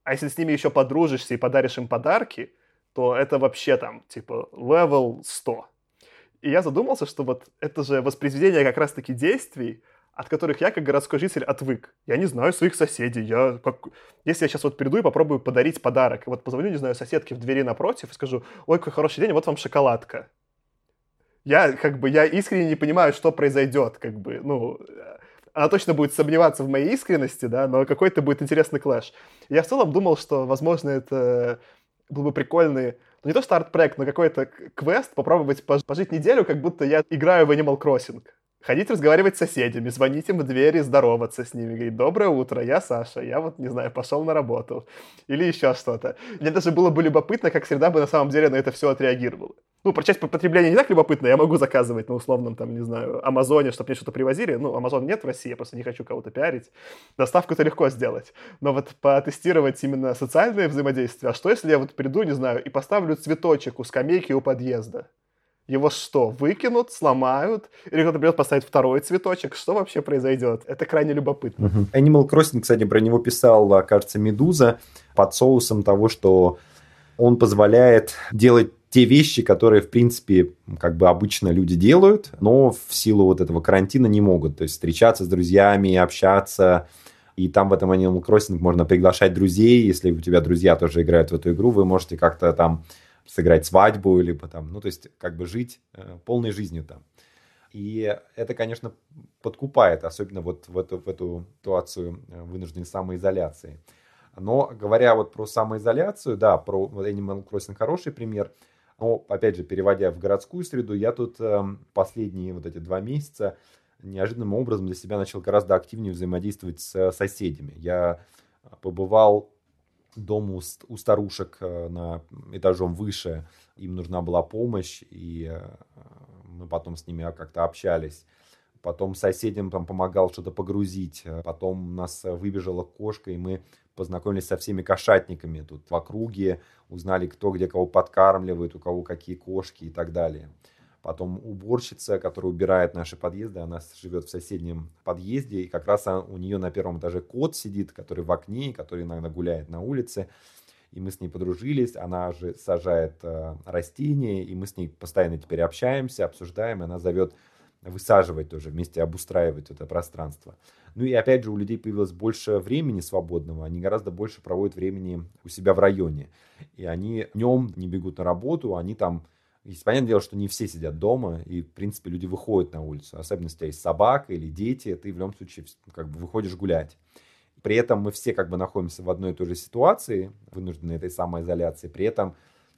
А если с ними еще подружишься и подаришь им подарки, то это вообще там, типа, level 100. И я задумался, что вот это же воспроизведение как раз-таки действий, от которых я, как городской житель, отвык. Я не знаю своих соседей. Я как... Если я сейчас вот приду и попробую подарить подарок, вот позвоню, не знаю, соседке в двери напротив и скажу, ой, какой хороший день, вот вам шоколадка. Я как бы, я искренне не понимаю, что произойдет, как бы, ну, она точно будет сомневаться в моей искренности, да, но какой-то будет интересный клэш. Я в целом думал, что, возможно, это был бы прикольный, ну не то что арт-проект, но какой-то квест, попробовать пожить неделю, как будто я играю в Animal Crossing. Ходить разговаривать с соседями, звонить им в двери, здороваться с ними, говорить «Доброе утро, я Саша, я вот, не знаю, пошел на работу». Или еще что-то. Мне даже было бы любопытно, как среда бы на самом деле на это все отреагировала. Ну, про часть потребления не так любопытно, я могу заказывать на условном, там, не знаю, Амазоне, чтобы мне что-то привозили. Ну, Амазон нет в России, я просто не хочу кого-то пиарить. Доставку-то легко сделать. Но вот потестировать именно социальное взаимодействие, а что если я вот приду, не знаю, и поставлю цветочек у скамейки у подъезда? Его что, выкинут, сломают? Или кто-то придет поставить второй цветочек? Что вообще произойдет? Это крайне любопытно. Uh-huh. Animal Crossing, кстати, про него писал, кажется, Медуза под соусом того, что он позволяет делать те вещи, которые, в принципе, как бы обычно люди делают, но в силу вот этого карантина не могут. То есть встречаться с друзьями, общаться. И там в этом Animal Crossing можно приглашать друзей. Если у тебя друзья тоже играют в эту игру, вы можете как-то там сыграть свадьбу, либо там, ну, то есть как бы жить э, полной жизнью там. И это, конечно, подкупает, особенно вот в эту, в эту ситуацию э, вынужденной самоизоляции. Но говоря вот про самоизоляцию, да, про Animal Crossing хороший пример. Но, опять же, переводя в городскую среду, я тут э, последние вот эти два месяца неожиданным образом для себя начал гораздо активнее взаимодействовать с соседями. Я побывал дому у старушек э, на этажом выше, им нужна была помощь, и э, мы потом с ними как-то общались. Потом соседям там помогал что-то погрузить. Потом у нас выбежала кошка, и мы познакомились со всеми кошатниками тут в округе, узнали, кто где кого подкармливает, у кого какие кошки и так далее. Потом уборщица, которая убирает наши подъезды, она живет в соседнем подъезде, и как раз у нее на первом этаже кот сидит, который в окне, который иногда гуляет на улице. И мы с ней подружились, она же сажает э, растения, и мы с ней постоянно теперь общаемся, обсуждаем, и она зовет высаживать тоже, вместе обустраивать это пространство. Ну и опять же у людей появилось больше времени свободного, они гораздо больше проводят времени у себя в районе. И они днем не бегут на работу, они там есть, понятное дело, что не все сидят дома, и, в принципе, люди выходят на улицу. Особенно, если у тебя есть собака или дети, ты в любом случае как бы выходишь гулять. При этом мы все как бы находимся в одной и той же ситуации, вынуждены этой самоизоляции. При этом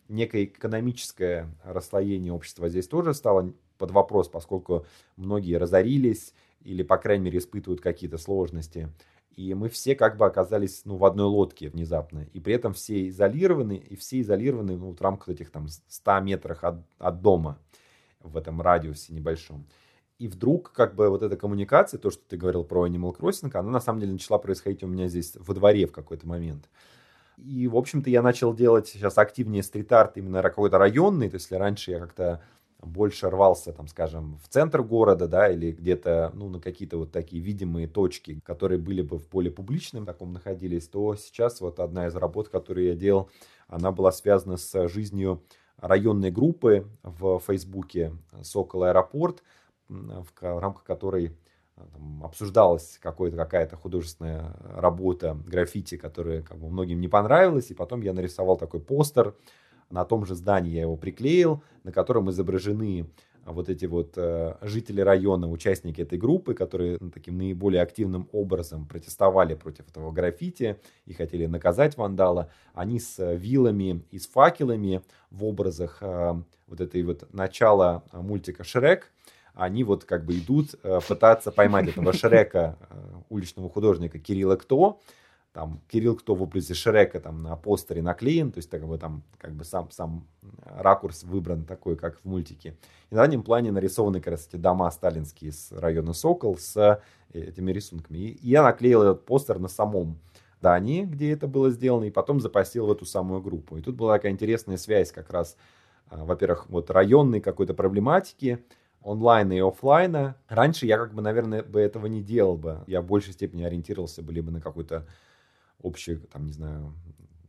некое экономическое расслоение общества здесь тоже стало под вопрос, поскольку многие разорились или, по крайней мере, испытывают какие-то сложности. И мы все как бы оказались ну, в одной лодке внезапно. И при этом все изолированы, и все изолированы ну, в рамках этих там 100 метрах от, от дома в этом радиусе небольшом. И вдруг как бы вот эта коммуникация, то, что ты говорил про Animal Crossing, она на самом деле начала происходить у меня здесь во дворе в какой-то момент. И, в общем-то, я начал делать сейчас активнее стрит-арт именно какой-то районный. То есть, если раньше я как-то больше рвался, там, скажем, в центр города, да, или где-то, ну, на какие-то вот такие видимые точки, которые были бы в поле публичном таком находились, то сейчас вот одна из работ, которую я делал, она была связана с жизнью районной группы в Фейсбуке «Сокол Аэропорт», в рамках которой а, там, обсуждалась какая-то художественная работа, граффити, которая как бы, многим не понравилась, и потом я нарисовал такой постер, на том же здании я его приклеил, на котором изображены вот эти вот э, жители района, участники этой группы, которые ну, таким наиболее активным образом протестовали против этого граффити и хотели наказать вандала, они с вилами и с факелами в образах э, вот этой вот начала мультика «Шрек», они вот как бы идут э, пытаться поймать этого Шрека, э, уличного художника Кирилла Кто, там Кирилл Кто в образе Шрека там на постере наклеен, то есть как бы там как бы сам, сам ракурс выбран такой, как в мультике. И на заднем плане нарисованы как раз эти дома сталинские с района Сокол с э, этими рисунками. И я наклеил этот постер на самом здании, где это было сделано, и потом запостил в эту самую группу. И тут была такая интересная связь как раз, во-первых, вот районной какой-то проблематики, онлайна и офлайна. Раньше я как бы, наверное, бы этого не делал бы. Я в большей степени ориентировался бы либо на какую-то общую, там, не знаю,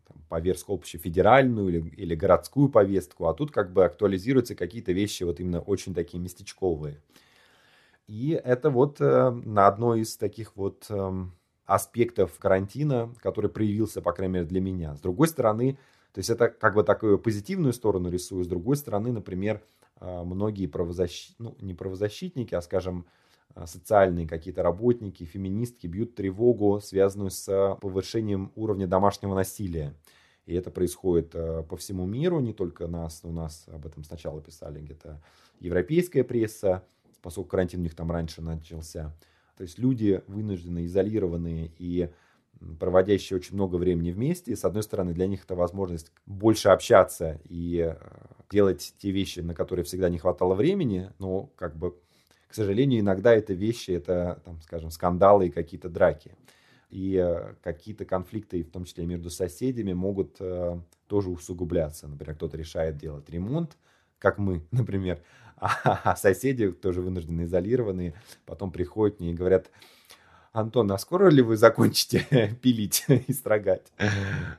там, повестку общефедеральную или, или городскую повестку, а тут как бы актуализируются какие-то вещи вот именно очень такие местечковые. И это вот э, на одной из таких вот э, аспектов карантина, который проявился, по крайней мере, для меня. С другой стороны, то есть это как бы такую позитивную сторону рисую, с другой стороны, например, э, многие правозащитники, ну, не правозащитники, а, скажем, социальные какие-то работники, феминистки бьют тревогу, связанную с повышением уровня домашнего насилия. И это происходит э, по всему миру, не только нас, у нас об этом сначала писали где-то европейская пресса, поскольку карантин у них там раньше начался. То есть люди вынуждены, изолированные и проводящие очень много времени вместе. С одной стороны, для них это возможность больше общаться и делать те вещи, на которые всегда не хватало времени, но как бы к сожалению, иногда это вещи, это, там, скажем, скандалы и какие-то драки. И э, какие-то конфликты, в том числе между соседями, могут э, тоже усугубляться. Например, кто-то решает делать ремонт, как мы, например, а, а соседи тоже вынуждены изолированные, потом приходят мне и говорят, Антон, а скоро ли вы закончите пилить и строгать?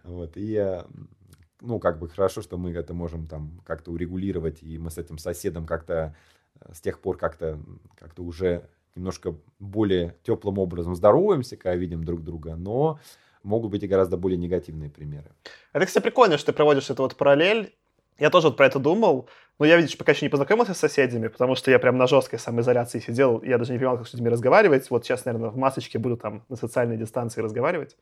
Вот, и ну, как бы хорошо, что мы это можем там как-то урегулировать, и мы с этим соседом как-то с тех пор как-то как уже немножко более теплым образом здороваемся, когда видим друг друга, но могут быть и гораздо более негативные примеры. Это, кстати, прикольно, что ты проводишь эту вот параллель. Я тоже вот про это думал, но я, видишь, пока еще не познакомился с соседями, потому что я прям на жесткой самоизоляции сидел, я даже не понимал, как с людьми разговаривать. Вот сейчас, наверное, в масочке буду там на социальной дистанции разговаривать.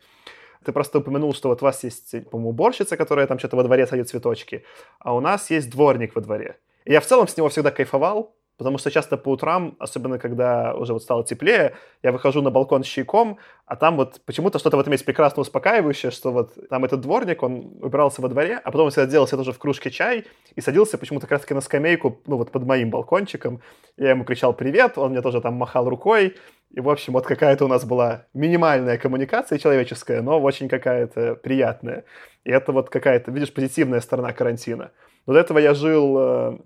Ты просто упомянул, что вот у вас есть, по-моему, уборщица, которая там что-то во дворе садит цветочки, а у нас есть дворник во дворе. И я в целом с него всегда кайфовал, Потому что часто по утрам, особенно когда уже вот стало теплее, я выхожу на балкон с чайком, а там вот почему-то что-то в этом есть прекрасно успокаивающее, что вот там этот дворник, он убирался во дворе, а потом он всегда делал тоже в кружке чай и садился почему-то как раз-таки на скамейку, ну вот под моим балкончиком. Я ему кричал «привет», он мне тоже там махал рукой. И, в общем, вот какая-то у нас была минимальная коммуникация человеческая, но очень какая-то приятная. И это вот какая-то, видишь, позитивная сторона карантина. Но до этого я жил э,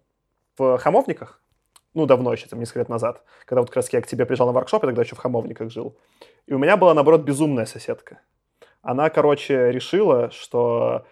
в Хамовниках, ну, давно еще, там, несколько лет назад, когда вот как раз я к тебе приезжал на воркшоп, я тогда еще в Хамовниках жил. И у меня была, наоборот, безумная соседка. Она, короче, решила, что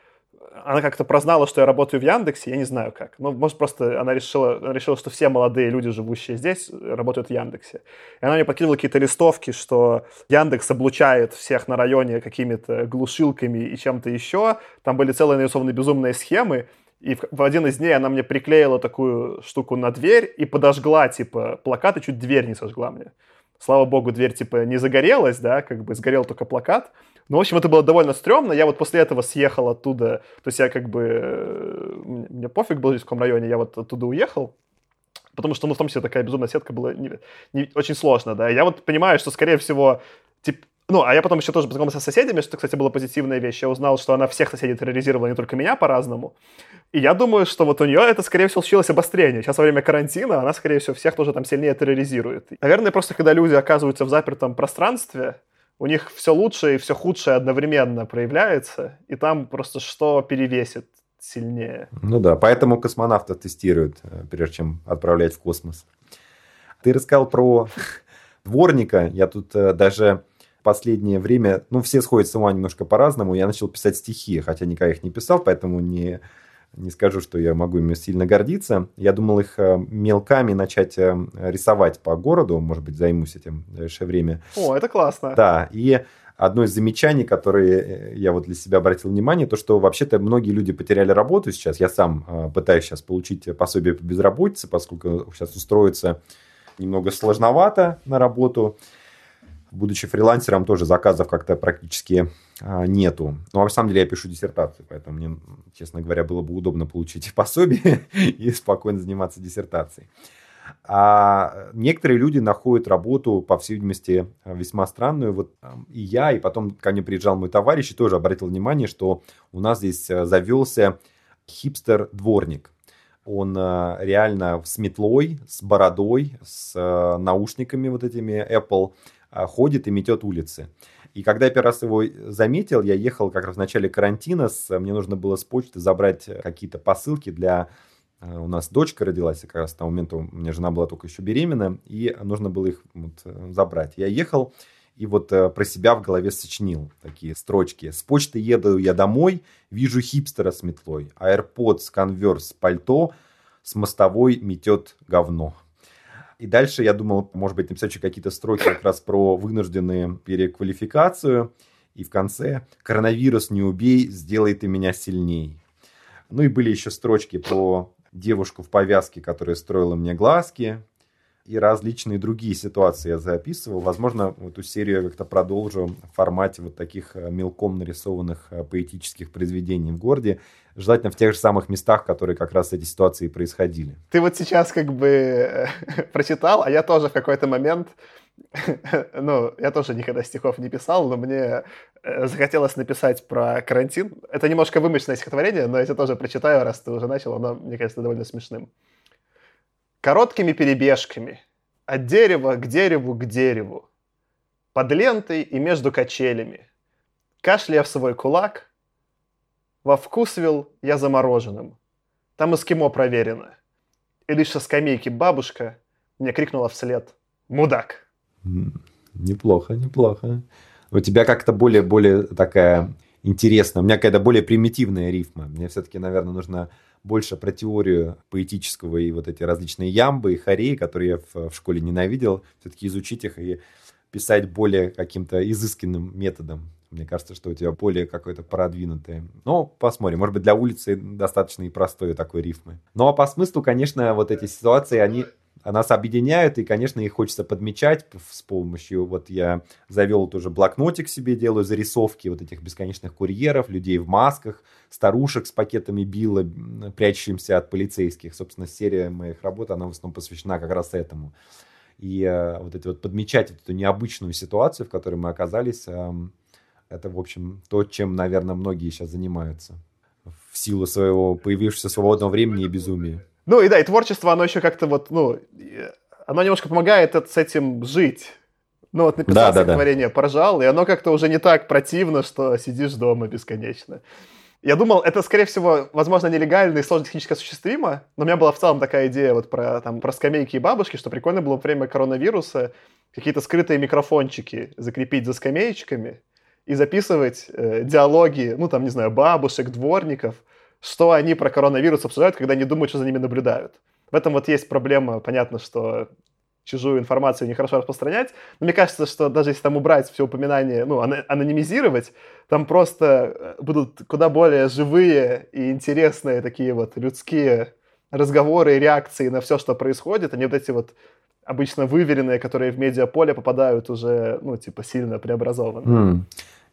она как-то прознала, что я работаю в Яндексе, я не знаю как. Ну, может, просто она решила, она решила, что все молодые люди, живущие здесь, работают в Яндексе. И она мне подкидывала какие-то листовки, что Яндекс облучает всех на районе какими-то глушилками и чем-то еще. Там были целые нарисованы безумные схемы. И в, в один из дней она мне приклеила такую штуку на дверь и подожгла, типа, плакат, и чуть дверь не сожгла мне. Слава богу, дверь, типа, не загорелась, да, как бы сгорел только плакат. Но, в общем, это было довольно стрёмно. Я вот после этого съехал оттуда. То есть я как бы... Э, мне пофиг был в каком районе, я вот оттуда уехал. Потому что, ну, в том числе такая безумная сетка была не, не, очень сложно, да. Я вот понимаю, что, скорее всего, типа, Ну, а я потом еще тоже познакомился с соседями, что, кстати, была позитивная вещь. Я узнал, что она всех соседей терроризировала, не только меня, по-разному. И я думаю, что вот у нее это, скорее всего, случилось обострение. Сейчас во время карантина она, скорее всего, всех тоже там сильнее терроризирует. Наверное, просто когда люди оказываются в запертом пространстве, у них все лучшее и все худшее одновременно проявляется, и там просто что перевесит сильнее. Ну да, поэтому космонавтов тестируют, э, прежде чем отправлять в космос. Ты рассказал про дворника. Я тут э, даже последнее время, ну, все сходят с ума немножко по-разному. Я начал писать стихи, хотя никогда их не писал, поэтому не, не скажу, что я могу ими сильно гордиться. Я думал их э, мелками начать рисовать по городу, может быть, займусь этим в ближайшее время. О, это классно. Да, и одно из замечаний, которые э, я вот для себя обратил внимание, то, что вообще-то многие люди потеряли работу сейчас. Я сам э, пытаюсь сейчас получить пособие по безработице, поскольку сейчас устроиться немного сложновато на работу. Будучи фрилансером, тоже заказов как-то практически э, нету. Но на самом деле я пишу диссертацию, поэтому мне, честно говоря, было бы удобно получить пособие и спокойно заниматься диссертацией. А некоторые люди находят работу, по всей видимости, весьма странную. Вот и я, и потом ко мне приезжал мой товарищ и тоже обратил внимание, что у нас здесь э, завелся хипстер-дворник. Он э, реально с метлой, с бородой, с э, наушниками вот этими Apple ходит и метет улицы. И когда я первый раз его заметил, я ехал как раз в начале карантина, с, мне нужно было с почты забрать какие-то посылки для Э, у нас дочка родилась, как раз к тому моменту у меня жена была только еще беременна, и нужно было их вот э, забрать. Я ехал и вот э, про себя в голове сочинил такие строчки. С почты еду я домой, вижу хипстера с метлой, AirPods, конверс, пальто, с мостовой метет говно. И дальше я думал, может быть, написать еще какие-то строки как раз про вынужденную переквалификацию. И в конце «Коронавирус не убей, сделай ты меня сильней». Ну и были еще строчки про девушку в повязке, которая строила мне глазки, и различные другие ситуации я записывал. Возможно, эту серию я как-то продолжу в формате вот таких э, мелком нарисованных э, поэтических произведений в городе, желательно в тех же самых местах, которые как раз эти ситуации происходили. Ты вот сейчас как бы э, прочитал, а я тоже в какой-то момент ну, я тоже никогда стихов не писал, но мне захотелось написать про карантин. Это немножко вымышленное стихотворение, но я это тоже прочитаю, раз ты уже начал, оно, мне кажется, довольно смешным. Короткими перебежками, от дерева к дереву к дереву, под лентой и между качелями, кашляя в свой кулак, во вкусвил я замороженным. Там эскимо проверено. И лишь со скамейки бабушка мне крикнула вслед «Мудак!» Неплохо, неплохо. У тебя как-то более-более такая интересная, у меня какая-то более примитивная рифма. Мне все-таки, наверное, нужно больше про теорию поэтического и вот эти различные ямбы и хореи, которые я в, в школе ненавидел, все-таки изучить их и писать более каким-то изысканным методом. Мне кажется, что у тебя более какое-то продвинутое. Но посмотрим. Может быть, для улицы достаточно и простой такой рифмы. Ну, а по смыслу, конечно, вот эти ситуации, они нас объединяют, и, конечно, их хочется подмечать с помощью, вот я завел тоже блокнотик себе, делаю зарисовки вот этих бесконечных курьеров, людей в масках, старушек с пакетами била, прячущимся от полицейских. Собственно, серия моих работ, она в основном посвящена как раз этому. И э, вот эти вот подмечать эту необычную ситуацию, в которой мы оказались, это, в общем, то, чем, наверное, многие сейчас занимаются в силу своего появившегося свободного времени и безумия. Ну и да, и творчество, оно еще как-то вот, ну, оно немножко помогает с этим жить. Ну вот написал да, стихотворение, да, поржал, и оно как-то уже не так противно, что сидишь дома бесконечно. Я думал, это, скорее всего, возможно, нелегально и сложно технически осуществимо, но у меня была в целом такая идея вот про, там, про скамейки и бабушки, что прикольно было во время коронавируса какие-то скрытые микрофончики закрепить за скамеечками и записывать э, диалоги, ну, там, не знаю, бабушек, дворников, что они про коронавирус обсуждают, когда не думают, что за ними наблюдают. В этом вот есть проблема, понятно, что чужую информацию нехорошо распространять. Но мне кажется, что даже если там убрать все упоминания, ну, анонимизировать, там просто э, будут куда более живые и интересные такие вот людские разговоры и реакции на все, что происходит, а не вот эти вот обычно выверенные, которые в медиаполе попадают уже, ну, типа, сильно преобразованные. Mm.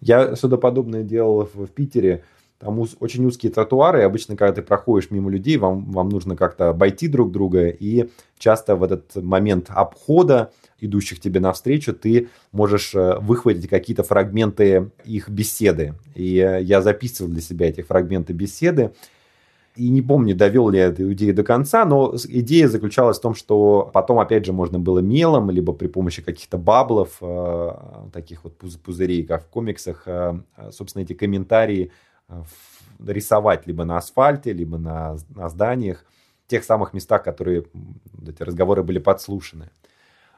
Я что-то подобное делал в, в Питере там уз, очень узкие тротуары, и обычно, когда ты проходишь мимо людей, вам, вам нужно как-то обойти друг друга, и часто в этот момент обхода идущих тебе навстречу, ты можешь э, выхватить какие-то фрагменты их беседы. И э, я записывал для себя эти фрагменты беседы, и не помню, довел ли я эту идею до конца, но идея заключалась в том, что потом, опять же, можно было мелом, либо при помощи каких-то баблов, э, таких вот пузырей, как в комиксах, собственно, эти комментарии рисовать либо на асфальте, либо на, на зданиях, в тех самых местах, которые эти разговоры были подслушаны.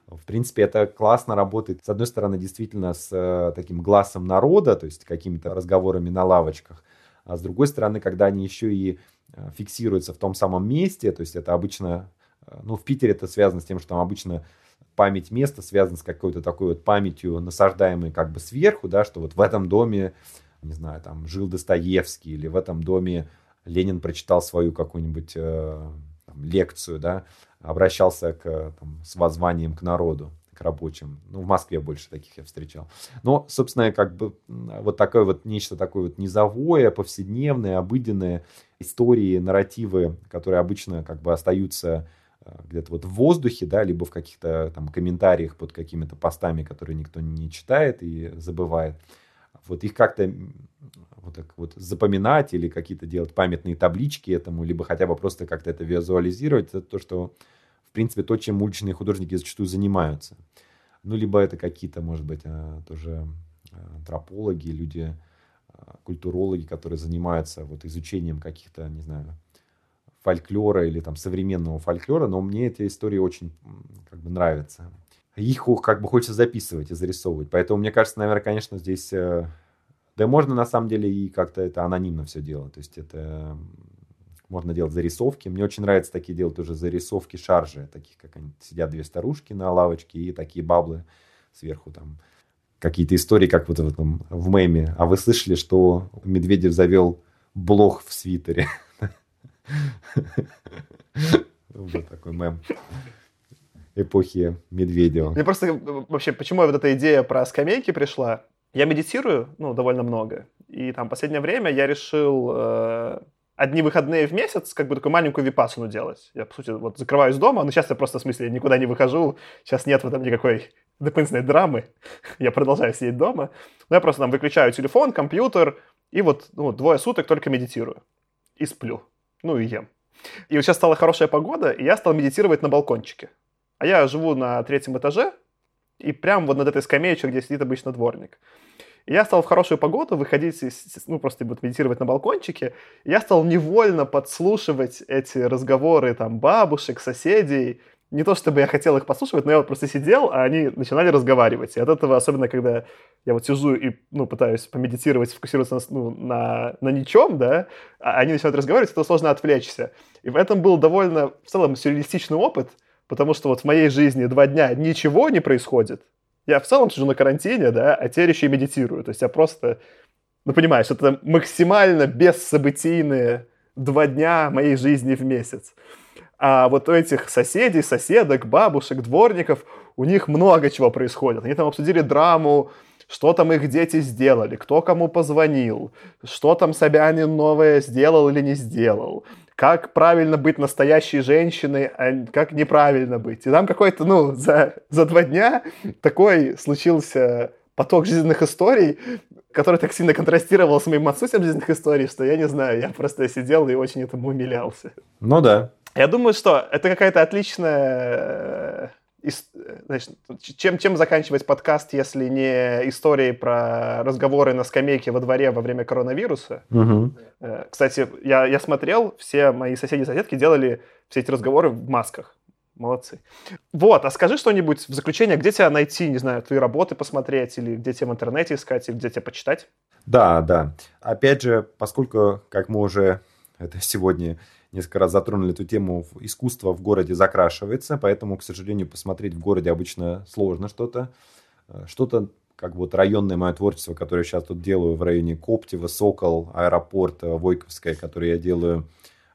В принципе, это классно работает, с одной стороны, действительно с э, таким глазом народа, то есть какими-то разговорами на лавочках, а с другой стороны, когда они еще и э, фиксируются в том самом месте, то есть это обычно, э, ну, в Питере это связано с тем, что там обычно память места связана с какой-то такой вот памятью, насаждаемой как бы сверху, да, что вот в этом доме, не знаю, там жил Достоевский, или в этом доме Ленин прочитал свою какую-нибудь э, там, лекцию, да, обращался к, там, с воззванием к народу, к рабочим. Ну, в Москве больше таких я встречал. Но, собственно, как бы вот такое вот нечто такое вот низовое, повседневное, обыденное истории, нарративы, которые обычно как бы остаются э, где-то вот в воздухе, да, либо в каких-то там комментариях под какими-то постами, которые никто не читает и забывает. Вот их как-то вот так вот запоминать или какие-то делать памятные таблички этому, либо хотя бы просто как-то это визуализировать, это то, что, в принципе, то, чем уличные художники зачастую занимаются. Ну, либо это какие-то, может быть, а, тоже антропологи, люди, а, культурологи, которые занимаются вот изучением каких-то, не знаю, фольклора или там современного фольклора, но мне эти истории очень как бы нравятся. Их как бы хочется записывать и зарисовывать. Поэтому, мне кажется, наверное, конечно, здесь э, да можно на самом деле и как-то это анонимно все делать. То есть это можно делать зарисовки. Мне очень нравится такие делать уже зарисовки шаржи, таких как они сидят две старушки на лавочке и такие баблы сверху там какие-то истории, как вот в этом в меме. А вы слышали, что Медведев завел блог в свитере? Вот такой мем эпохи Медведева. Мне просто вообще, почему вот эта идея про скамейки пришла? Я медитирую, ну, довольно много. И там последнее время я решил э, одни выходные в месяц как бы такую маленькую випасану делать. Я, по сути, вот закрываюсь дома, но сейчас я просто, в смысле, никуда не выхожу. Сейчас нет в этом никакой дополнительной драмы. я продолжаю сидеть дома. Но я просто там выключаю телефон, компьютер, и вот ну, двое суток только медитирую. И сплю. Ну и ем. И вот сейчас стала хорошая погода, и я стал медитировать на балкончике. А я живу на третьем этаже, и прямо вот над этой скамеечкой, где сидит обычно дворник. И я стал в хорошую погоду выходить, ну, просто вот медитировать на балкончике. И я стал невольно подслушивать эти разговоры там бабушек, соседей. Не то чтобы я хотел их послушивать, но я вот просто сидел, а они начинали разговаривать. И от этого, особенно когда я вот сижу и ну, пытаюсь помедитировать, сфокусироваться на, ну, на, на ничем, да, а они начинают разговаривать, то сложно отвлечься. И в этом был довольно в целом сюрреалистичный опыт — потому что вот в моей жизни два дня ничего не происходит. Я в целом сижу на карантине, да, а теперь еще и медитирую. То есть я просто, ну понимаешь, это максимально бессобытийные два дня моей жизни в месяц. А вот у этих соседей, соседок, бабушек, дворников, у них много чего происходит. Они там обсудили драму, что там их дети сделали, кто кому позвонил, что там Собянин новое сделал или не сделал, как правильно быть настоящей женщиной, а как неправильно быть. И там какой-то, ну, за, за два дня такой случился поток жизненных историй, который так сильно контрастировал с моим отсутствием жизненных историй, что я не знаю, я просто сидел и очень этому умилялся. Ну да. Я думаю, что это какая-то отличная значит, чем, чем заканчивать подкаст, если не историей про разговоры на скамейке во дворе во время коронавируса? Угу. Кстати, я, я смотрел, все мои соседи и соседки делали все эти разговоры в масках. Молодцы. Вот, а скажи что-нибудь в заключение, где тебя найти, не знаю, твои работы посмотреть, или где тебя в интернете искать, или где тебя почитать? Да, да. Опять же, поскольку, как мы уже это сегодня несколько раз затронули эту тему, искусство в городе закрашивается, поэтому, к сожалению, посмотреть в городе обычно сложно что-то. Э, что-то, как вот районное мое творчество, которое я сейчас тут делаю в районе Коптева, Сокол, аэропорт, Войковская, которое я делаю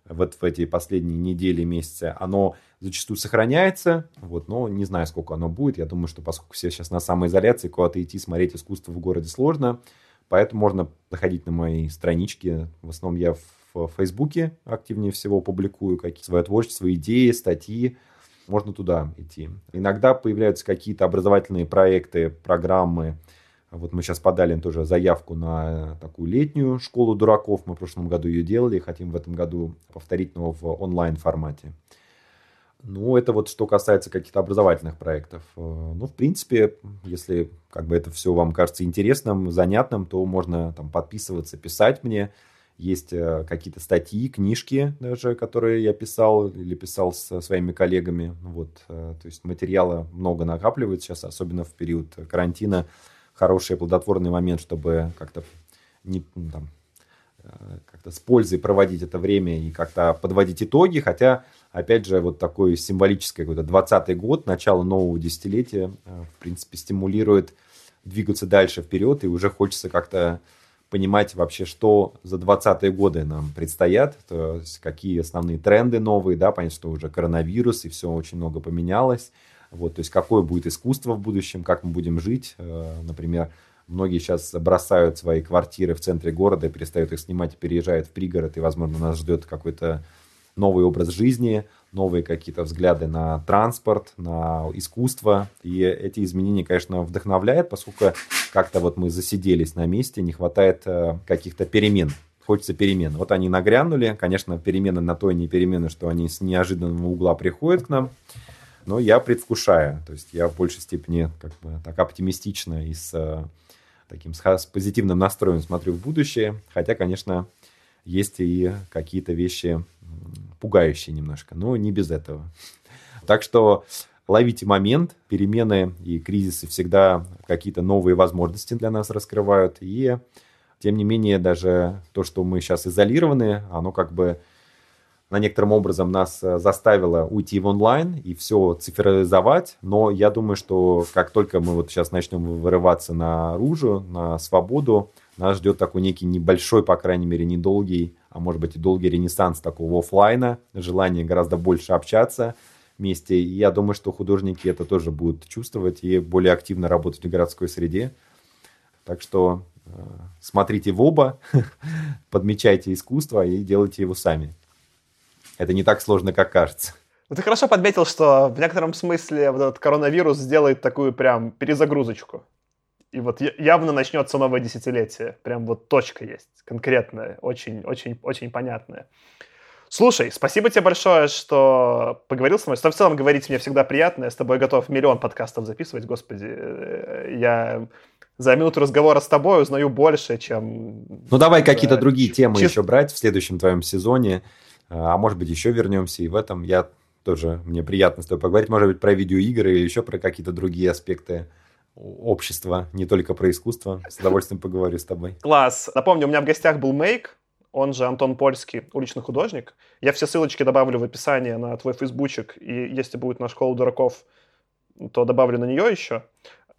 вот в эти последние недели, месяцы, оно зачастую сохраняется, вот, но не знаю, сколько оно будет. Я думаю, что поскольку все сейчас на самоизоляции, куда-то идти смотреть искусство в городе сложно, Поэтому можно заходить на мои странички. В основном я в Фейсбуке активнее всего публикую какие-то свои творчество, идеи, статьи. Можно туда идти. Иногда появляются какие-то образовательные проекты, программы. Вот мы сейчас подали тоже заявку на такую летнюю школу дураков. Мы в прошлом году ее делали. Хотим в этом году повторить, но в онлайн формате. Ну, это вот что касается каких-то образовательных проектов. Э, ну, в принципе, если как бы это все вам кажется интересным, занятным, то можно там подписываться, писать мне. Есть э, какие-то статьи, книжки даже, которые я писал или писал со своими коллегами. Вот, э, то есть материала много накапливается сейчас, особенно в период карантина. Хороший плодотворный момент, чтобы как-то не, ну, там, как-то с пользой проводить это время и как-то подводить итоги, хотя опять же, вот такой символический какой-то 20-й год, начало нового десятилетия, э, в принципе, стимулирует двигаться дальше вперед, и уже хочется как-то понимать вообще, что за 20-е годы нам предстоят, то есть какие основные тренды новые, да, понятно, что уже коронавирус, и все очень много поменялось, вот, то есть какое будет искусство в будущем, как мы будем жить, э, например, многие сейчас бросают свои квартиры в центре города, перестают их снимать, переезжают в пригород, и, возможно, нас ждет какой-то новый образ жизни, новые какие-то взгляды на транспорт, на искусство. И эти изменения, конечно, вдохновляют, поскольку как-то вот мы засиделись на месте, не хватает э, каких-то перемен. Хочется перемен. Вот они нагрянули. Конечно, перемены на то и не перемены, что они с неожиданного угла приходят к нам. Но я предвкушаю. То есть я в большей степени как бы так оптимистично и с э, таким с позитивным настроем смотрю в будущее. Хотя, конечно, есть и какие-то вещи пугающие немножко, но не без этого. Так что ловите момент, перемены и кризисы всегда какие-то новые возможности для нас раскрывают. И тем не менее, даже то, что мы сейчас изолированы, оно как бы на некотором образом нас заставило уйти в онлайн и все цифровизовать. Но я думаю, что как только мы вот сейчас начнем вырываться наружу, на свободу, нас ждет такой некий небольшой, по крайней мере, недолгий а может быть и долгий ренессанс такого офлайна, желание гораздо больше общаться вместе. И я думаю, что художники это тоже будут чувствовать и более активно работать в городской среде. Так что э, смотрите в оба, подмечайте искусство и делайте его сами. Это не так сложно, как кажется. Ну, ты хорошо подметил, что в некотором смысле вот этот коронавирус сделает такую прям перезагрузочку. И вот явно начнется новое десятилетие. Прям вот точка есть, конкретная, очень, очень, очень понятная. Слушай, спасибо тебе большое, что поговорил со мной. В целом говорить мне всегда приятно. Я с тобой готов миллион подкастов записывать, господи. Э, я за минуту разговора с тобой узнаю больше, чем... Ну, давай какие-то другие темы чист... еще брать в следующем твоем сезоне. А может быть, еще вернемся. И в этом я тоже, мне приятно с тобой поговорить. Может быть, про видеоигры или еще про какие-то другие аспекты общества, не только про искусство. С удовольствием поговорю с тобой. Класс. Напомню, у меня в гостях был Мейк, он же Антон Польский, уличный художник. Я все ссылочки добавлю в описание на твой фейсбучик, и если будет на школу дураков, то добавлю на нее еще.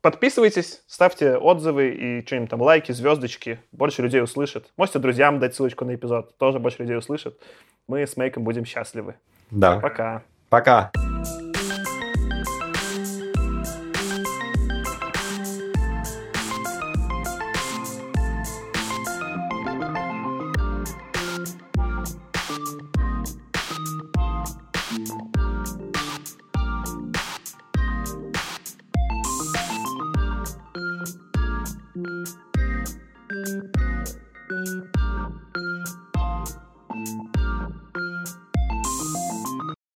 Подписывайтесь, ставьте отзывы и что-нибудь там, лайки, звездочки. Больше людей услышат. Можете друзьям дать ссылочку на эпизод, тоже больше людей услышат. Мы с Мейком будем счастливы. Да. Пока. Пока.